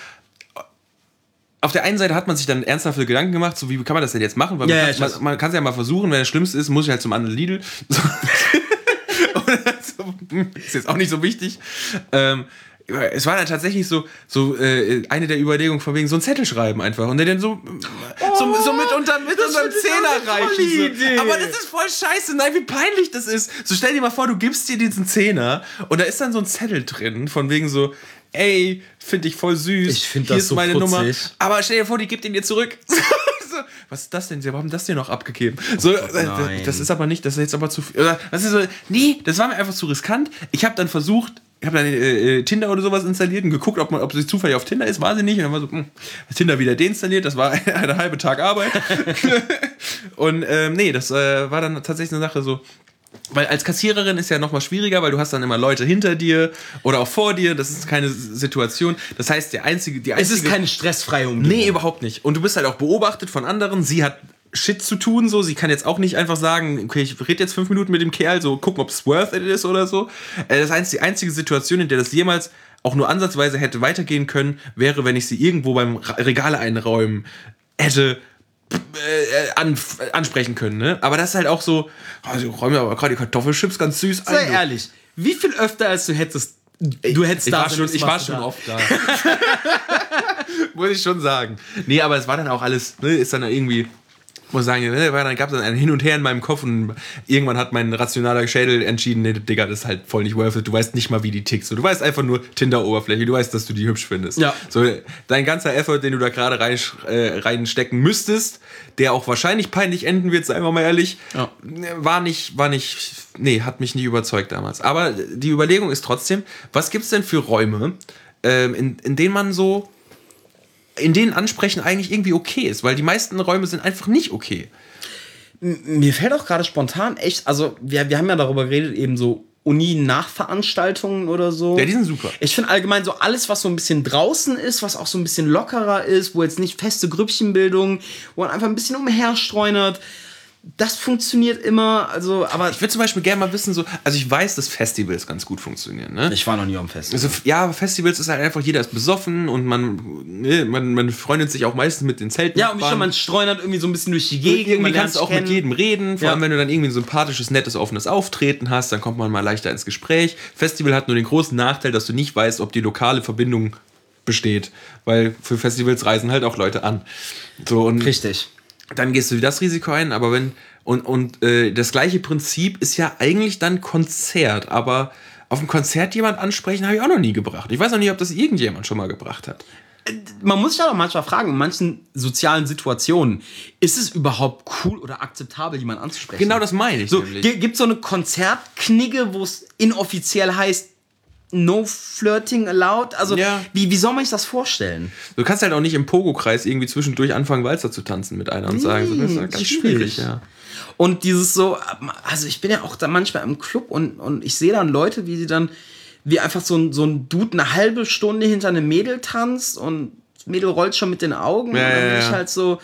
auf der einen Seite hat man sich dann ernsthafte Gedanken gemacht, so wie kann man das denn jetzt machen? Weil ja, man, kann es ja mal versuchen, wenn das Schlimmste ist, muss ich halt zum anderen Lidl. So. ist jetzt auch nicht so wichtig. Ähm, es war dann tatsächlich so, so äh, eine der Überlegungen von wegen so ein Zettel schreiben einfach und dann so, oh, so, so mit, unter, mit unserem Zehner reichen. So. Aber das ist voll scheiße, nein, wie peinlich das ist. So stell dir mal vor, du gibst dir diesen Zehner und da ist dann so ein Zettel drin von wegen so, ey, finde ich voll süß. Ich finde das ist so meine putzig. Nummer. Aber stell dir vor, die gibt ihn dir zurück. was ist das denn? Sie haben das denn noch abgegeben? So, Gott, äh, das ist aber nicht, das ist jetzt aber zu viel. Oder, das ist so, nee, das war mir einfach zu riskant. Ich habe dann versucht, ich habe dann äh, äh, Tinder oder sowas installiert und geguckt, ob, man, ob sie zufällig auf Tinder ist, war sie nicht. Und dann war so, hm, Tinder wieder deinstalliert, das war ein halber Tag Arbeit. und ähm, nee, das äh, war dann tatsächlich eine Sache so, weil als Kassiererin ist ja noch mal schwieriger, weil du hast dann immer Leute hinter dir oder auch vor dir. Das ist keine Situation. Das heißt, der einzige, die Es einzige, ist keine stressfreie Umgebung. nee, überhaupt nicht. Und du bist halt auch beobachtet von anderen. Sie hat Shit zu tun, so. Sie kann jetzt auch nicht einfach sagen, okay, ich rede jetzt fünf Minuten mit dem Kerl, so gucken, ob es worth it ist oder so. Äh, Das heißt, die einzige Situation, in der das jemals auch nur ansatzweise hätte weitergehen können, wäre, wenn ich sie irgendwo beim Regale einräumen hätte an, ansprechen können, ne? Aber das ist halt auch so, oh, sie räumen aber gerade die Kartoffelchips ganz süß Sei ein. ehrlich, wie viel öfter als du hättest, du hättest Ich da war schon, ich war schon oft da. Muss ich schon sagen. Nee, aber es war dann auch alles, ne, ist dann irgendwie, muss sagen, ne, dann gab es dann ein Hin und Her in meinem Kopf und irgendwann hat mein rationaler Schädel entschieden, nee, Digga, das ist halt voll nicht worth it. Du weißt nicht mal, wie die tickt. So, du weißt einfach nur Tinder-Oberfläche, du weißt, dass du die hübsch findest. Ja. So, dein ganzer Effort, den du da gerade rein, äh, reinstecken müsstest, der auch wahrscheinlich peinlich enden wird, seien wir mal ehrlich, Ja. war nicht, war nicht, nee, hat mich nicht überzeugt damals. Aber die Überlegung ist trotzdem, was gibt's denn für Räume, ähm, in, in denen man so, in denen Ansprechen eigentlich irgendwie okay ist, weil die meisten Räume sind einfach nicht okay. Mir fällt auch gerade spontan echt, also wir, wir haben ja darüber geredet, eben so Uni-Nachveranstaltungen oder so. Ja, die sind super. Ich finde allgemein so alles, was so ein bisschen draußen ist, was auch so ein bisschen lockerer ist, wo jetzt nicht feste Grüppchenbildung, wo man einfach ein bisschen umherstreunert, das funktioniert immer. Also, aber Ich würde zum Beispiel gerne mal wissen, so, also ich weiß, dass Festivals ganz gut funktionieren, ne? ich war noch nie am Fest. Also, ja, aber Festivals ist halt einfach, jeder ist besoffen und man, ne, man, man freundet sich auch meistens mit den Zelten. Ja, und wie schon, man streunert irgendwie so ein bisschen durch die Gegend. irgendwie man lernt kannst du auch mit kennen. jedem reden, vor Ja. allem wenn du dann irgendwie ein sympathisches, nettes, offenes Auftreten hast, dann kommt man mal leichter ins Gespräch. Festival hat nur den großen Nachteil, dass du nicht weißt, ob die lokale Verbindung besteht, weil für Festivals reisen halt auch Leute an. So und Richtig. Dann gehst du das Risiko ein, aber wenn und und äh, das gleiche Prinzip ist ja eigentlich dann Konzert, aber auf dem Konzert jemand ansprechen habe ich auch noch nie gebracht. Ich weiß noch nicht, ob das irgendjemand schon mal gebracht hat. Man muss sich ja doch manchmal fragen, in manchen sozialen Situationen, ist es überhaupt cool oder akzeptabel, jemanden anzusprechen? Genau das meine ich So, gibt so eine Konzertknigge, wo es inoffiziell heißt, no flirting allowed? Also, Ja. wie, wie soll man sich das vorstellen? Du kannst halt auch nicht im Pogo-Kreis irgendwie zwischendurch anfangen, Walzer zu tanzen mit einer und sagen, so, das ist halt ganz schwierig, ja. Und dieses so, also ich bin ja auch da manchmal im Club und, und ich sehe dann Leute, wie sie dann, wie einfach so ein, so ein Dude eine halbe Stunde hinter einem Mädel tanzt und das Mädel rollt schon mit den Augen Ja, und dann ja, bin ich ja. halt so,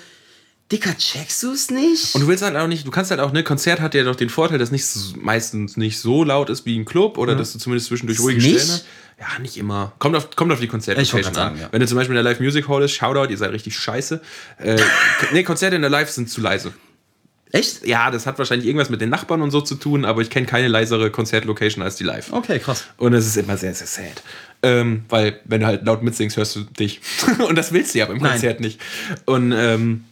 Dicker, checkst du es nicht? Und du willst halt auch nicht, du kannst halt auch, ne, Konzert hat ja doch den Vorteil, dass nicht meistens nicht so laut ist wie ein Club oder dass du zumindest zwischendurch ruhige? Stellen hast. Ja, nicht immer. Kommt auf, kommt auf die Konzertlocation an. sagen, ja. Wenn du zum Beispiel in der Live Music Hall ist, Shoutout, ihr seid richtig scheiße. Äh, ne, Konzerte in der Live sind zu leise. Echt? Ja, das hat wahrscheinlich irgendwas mit den Nachbarn und so zu tun, aber ich kenne keine leisere Konzertlocation als die Live. Okay, krass. Und es ist immer sehr, sehr sad. Ähm, weil, wenn du halt laut mitsingst, hörst du dich. und das willst du ja beim Nein. Konzert nicht. Und, ähm,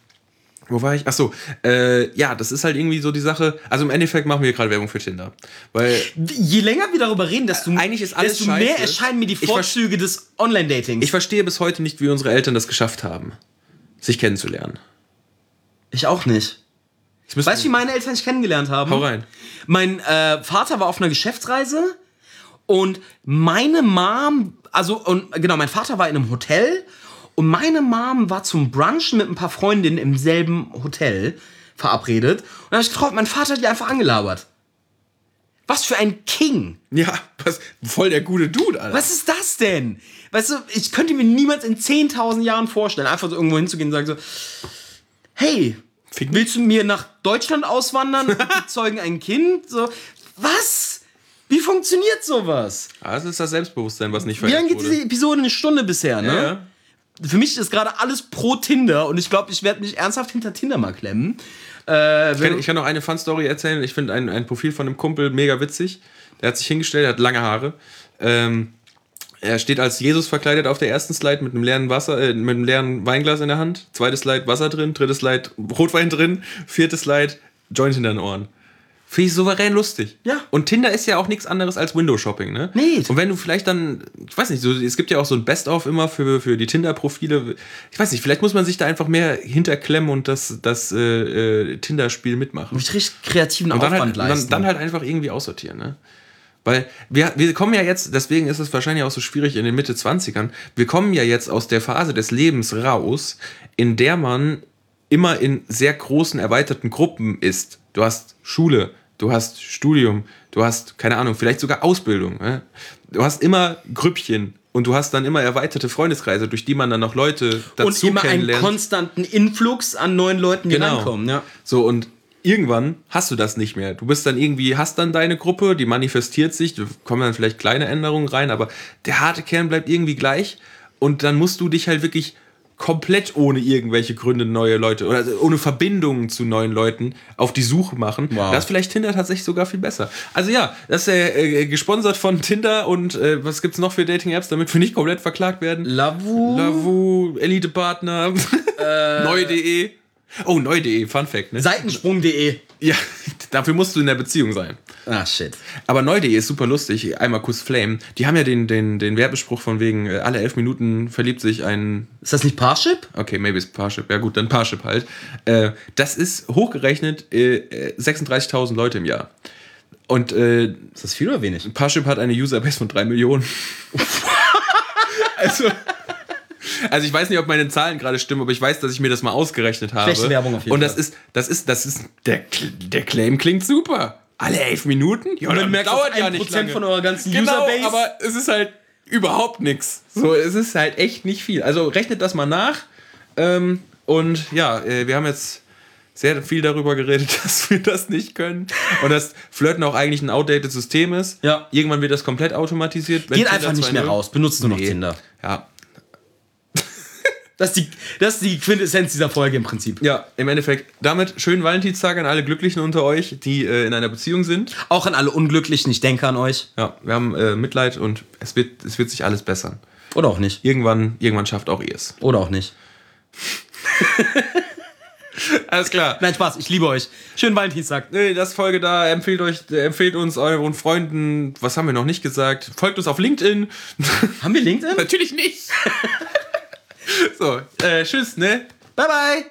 wo war ich? Ach so, äh, ja, das ist halt irgendwie so die Sache. Also im Endeffekt machen wir gerade Werbung für Tinder. Weil Je länger wir darüber reden, desto, Eigentlich ist alles desto mehr erscheinen mir die Vorzüge des Online-Datings. ich verstehe bis heute nicht, wie unsere Eltern das geschafft haben, sich kennenzulernen. Ich auch nicht. Weißt du, wie meine Eltern sich kennengelernt haben? Hau rein. Mein äh, Vater war auf einer Geschäftsreise und meine Mom, also und genau, mein Vater war in einem Hotel und meine Mom war zum Brunchen mit ein paar Freundinnen im selben Hotel verabredet und dann habe ich getroffen, mein Vater hat die einfach angelabert. Was für ein King. Ja, was, voll der gute Dude, Alter. Was ist das denn? Weißt du, ich könnte mir niemals in 10.000 Jahren vorstellen, einfach so irgendwo hinzugehen und sagen so, hey, Fick willst du mir nach Deutschland auswandern? Wir zeugen ein Kind? So, was? Wie funktioniert sowas? Ah, Das ist das Selbstbewusstsein, was nicht Wie lange geht wurde. diese Episode? Eine Stunde bisher, ne? ja. Für mich ist gerade alles pro Tinder und ich glaube, ich werde mich ernsthaft hinter Tinder mal klemmen. Äh, Ich kann, ich kann noch eine Fun-Story erzählen. Ich finde ein, ein Profil von einem Kumpel mega witzig. Der hat sich hingestellt, der hat lange Haare. Ähm, er steht als Jesus verkleidet auf der ersten Slide mit einem leeren Wasser, äh, mit einem leeren Weinglas in der Hand. Zweites Slide Wasser drin, drittes Slide Rotwein drin, viertes Slide Joint hinter den Ohren. Finde ich souverän lustig. Ja. Und Tinder ist ja auch nichts anderes als Window-Shopping, ne? Nee. Und wenn du vielleicht dann, ich weiß nicht, so, es gibt ja auch so ein Best-of immer für, für die Tinder-Profile. Ich weiß nicht, vielleicht muss man sich da einfach mehr hinterklemmen und das, das äh, äh, Tinder-Spiel mitmachen. Mit richtig kreativen Und dann Aufwand halt, dann, leisten. dann halt einfach irgendwie aussortieren, ne? Weil wir, wir kommen ja jetzt, deswegen ist es wahrscheinlich auch so schwierig in den Mitte 20ern, wir kommen ja jetzt aus der Phase des Lebens raus, in der man immer in sehr großen, erweiterten Gruppen ist. Du hast Schule, du hast Studium, du hast, keine Ahnung, vielleicht sogar Ausbildung. Ne? Du hast immer Grüppchen und du hast dann immer erweiterte Freundeskreise, durch die man dann noch Leute dazu und immer einen konstanten Influx an neuen Leuten, die Genau. reinkommen. Ja. So, und irgendwann hast du das nicht mehr. Du bist dann irgendwie, hast dann deine Gruppe, die manifestiert sich, da kommen dann vielleicht kleine Änderungen rein, aber der harte Kern bleibt irgendwie gleich und dann musst du dich halt wirklich komplett ohne irgendwelche Gründe neue Leute oder ohne Verbindungen zu neuen Leuten auf die Suche machen. Wow. Das ist vielleicht Tinder tatsächlich sogar viel besser. Also ja, das ist äh, äh, gesponsert von Tinder und äh, was gibt's noch für Dating-Apps, damit wir nicht komplett verklagt werden? Lavu. Lavu, Elite-Partner, neu.de. Oh, neu.de, Fun Fact, ne? Seitensprung.de. Ja, dafür musst du in der Beziehung sein. Ah, shit. Aber neu.de ist super lustig. Einmal kurz Flame. Die haben ja den, den, den Werbespruch von wegen, äh, alle elf Minuten verliebt sich ein. Ist das nicht Parship? Okay, maybe it's Parship. Ja, gut, dann Parship halt. Äh, das ist hochgerechnet äh, äh, 36.000 Leute im Jahr. Und äh, Ist das viel oder wenig? Parship hat eine Userbase von 3 Millionen. also. Also ich weiß nicht, ob meine Zahlen gerade stimmen, aber ich weiß, dass ich mir das mal ausgerechnet habe. Schlechte Werbung auf jeden Und das Fall. ist, das ist, das ist, der, der Claim klingt super. Alle elf Minuten? Ja, dann merkt, dauert ja nicht Prozent lange. von eurer ganzen genau, Userbase- aber es ist halt überhaupt nichts. So, es ist halt echt nicht viel. Also rechnet das mal nach. Ähm, und ja, äh, wir haben jetzt sehr viel darüber geredet, dass wir das nicht können. Und dass Flirten auch eigentlich ein outdated System ist. Ja. Irgendwann wird das komplett automatisiert. Geht einfach nicht mehr 2.0 raus. Benutzt nur noch Nee. Tinder. Ja. Das ist, die, das ist die Quintessenz dieser Folge im Prinzip. Ja, im Endeffekt, damit schönen Valentinstag an alle Glücklichen unter euch, die äh, in einer Beziehung sind. Auch an alle Unglücklichen, ich denke an euch. Ja, wir haben äh, Mitleid und es wird, es wird sich alles bessern. Oder auch nicht. Irgendwann, irgendwann schafft auch ihr es. Oder auch nicht. Alles klar. Nein, Spaß, ich liebe euch. Schönen Valentinstag. Nee, das Folge da. Empfehlt euch, empfehlt uns euren Freunden. Was haben wir noch nicht gesagt? Folgt uns auf LinkedIn. Haben wir LinkedIn? Natürlich nicht. so, äh, tschüss, ne? Bye, bye.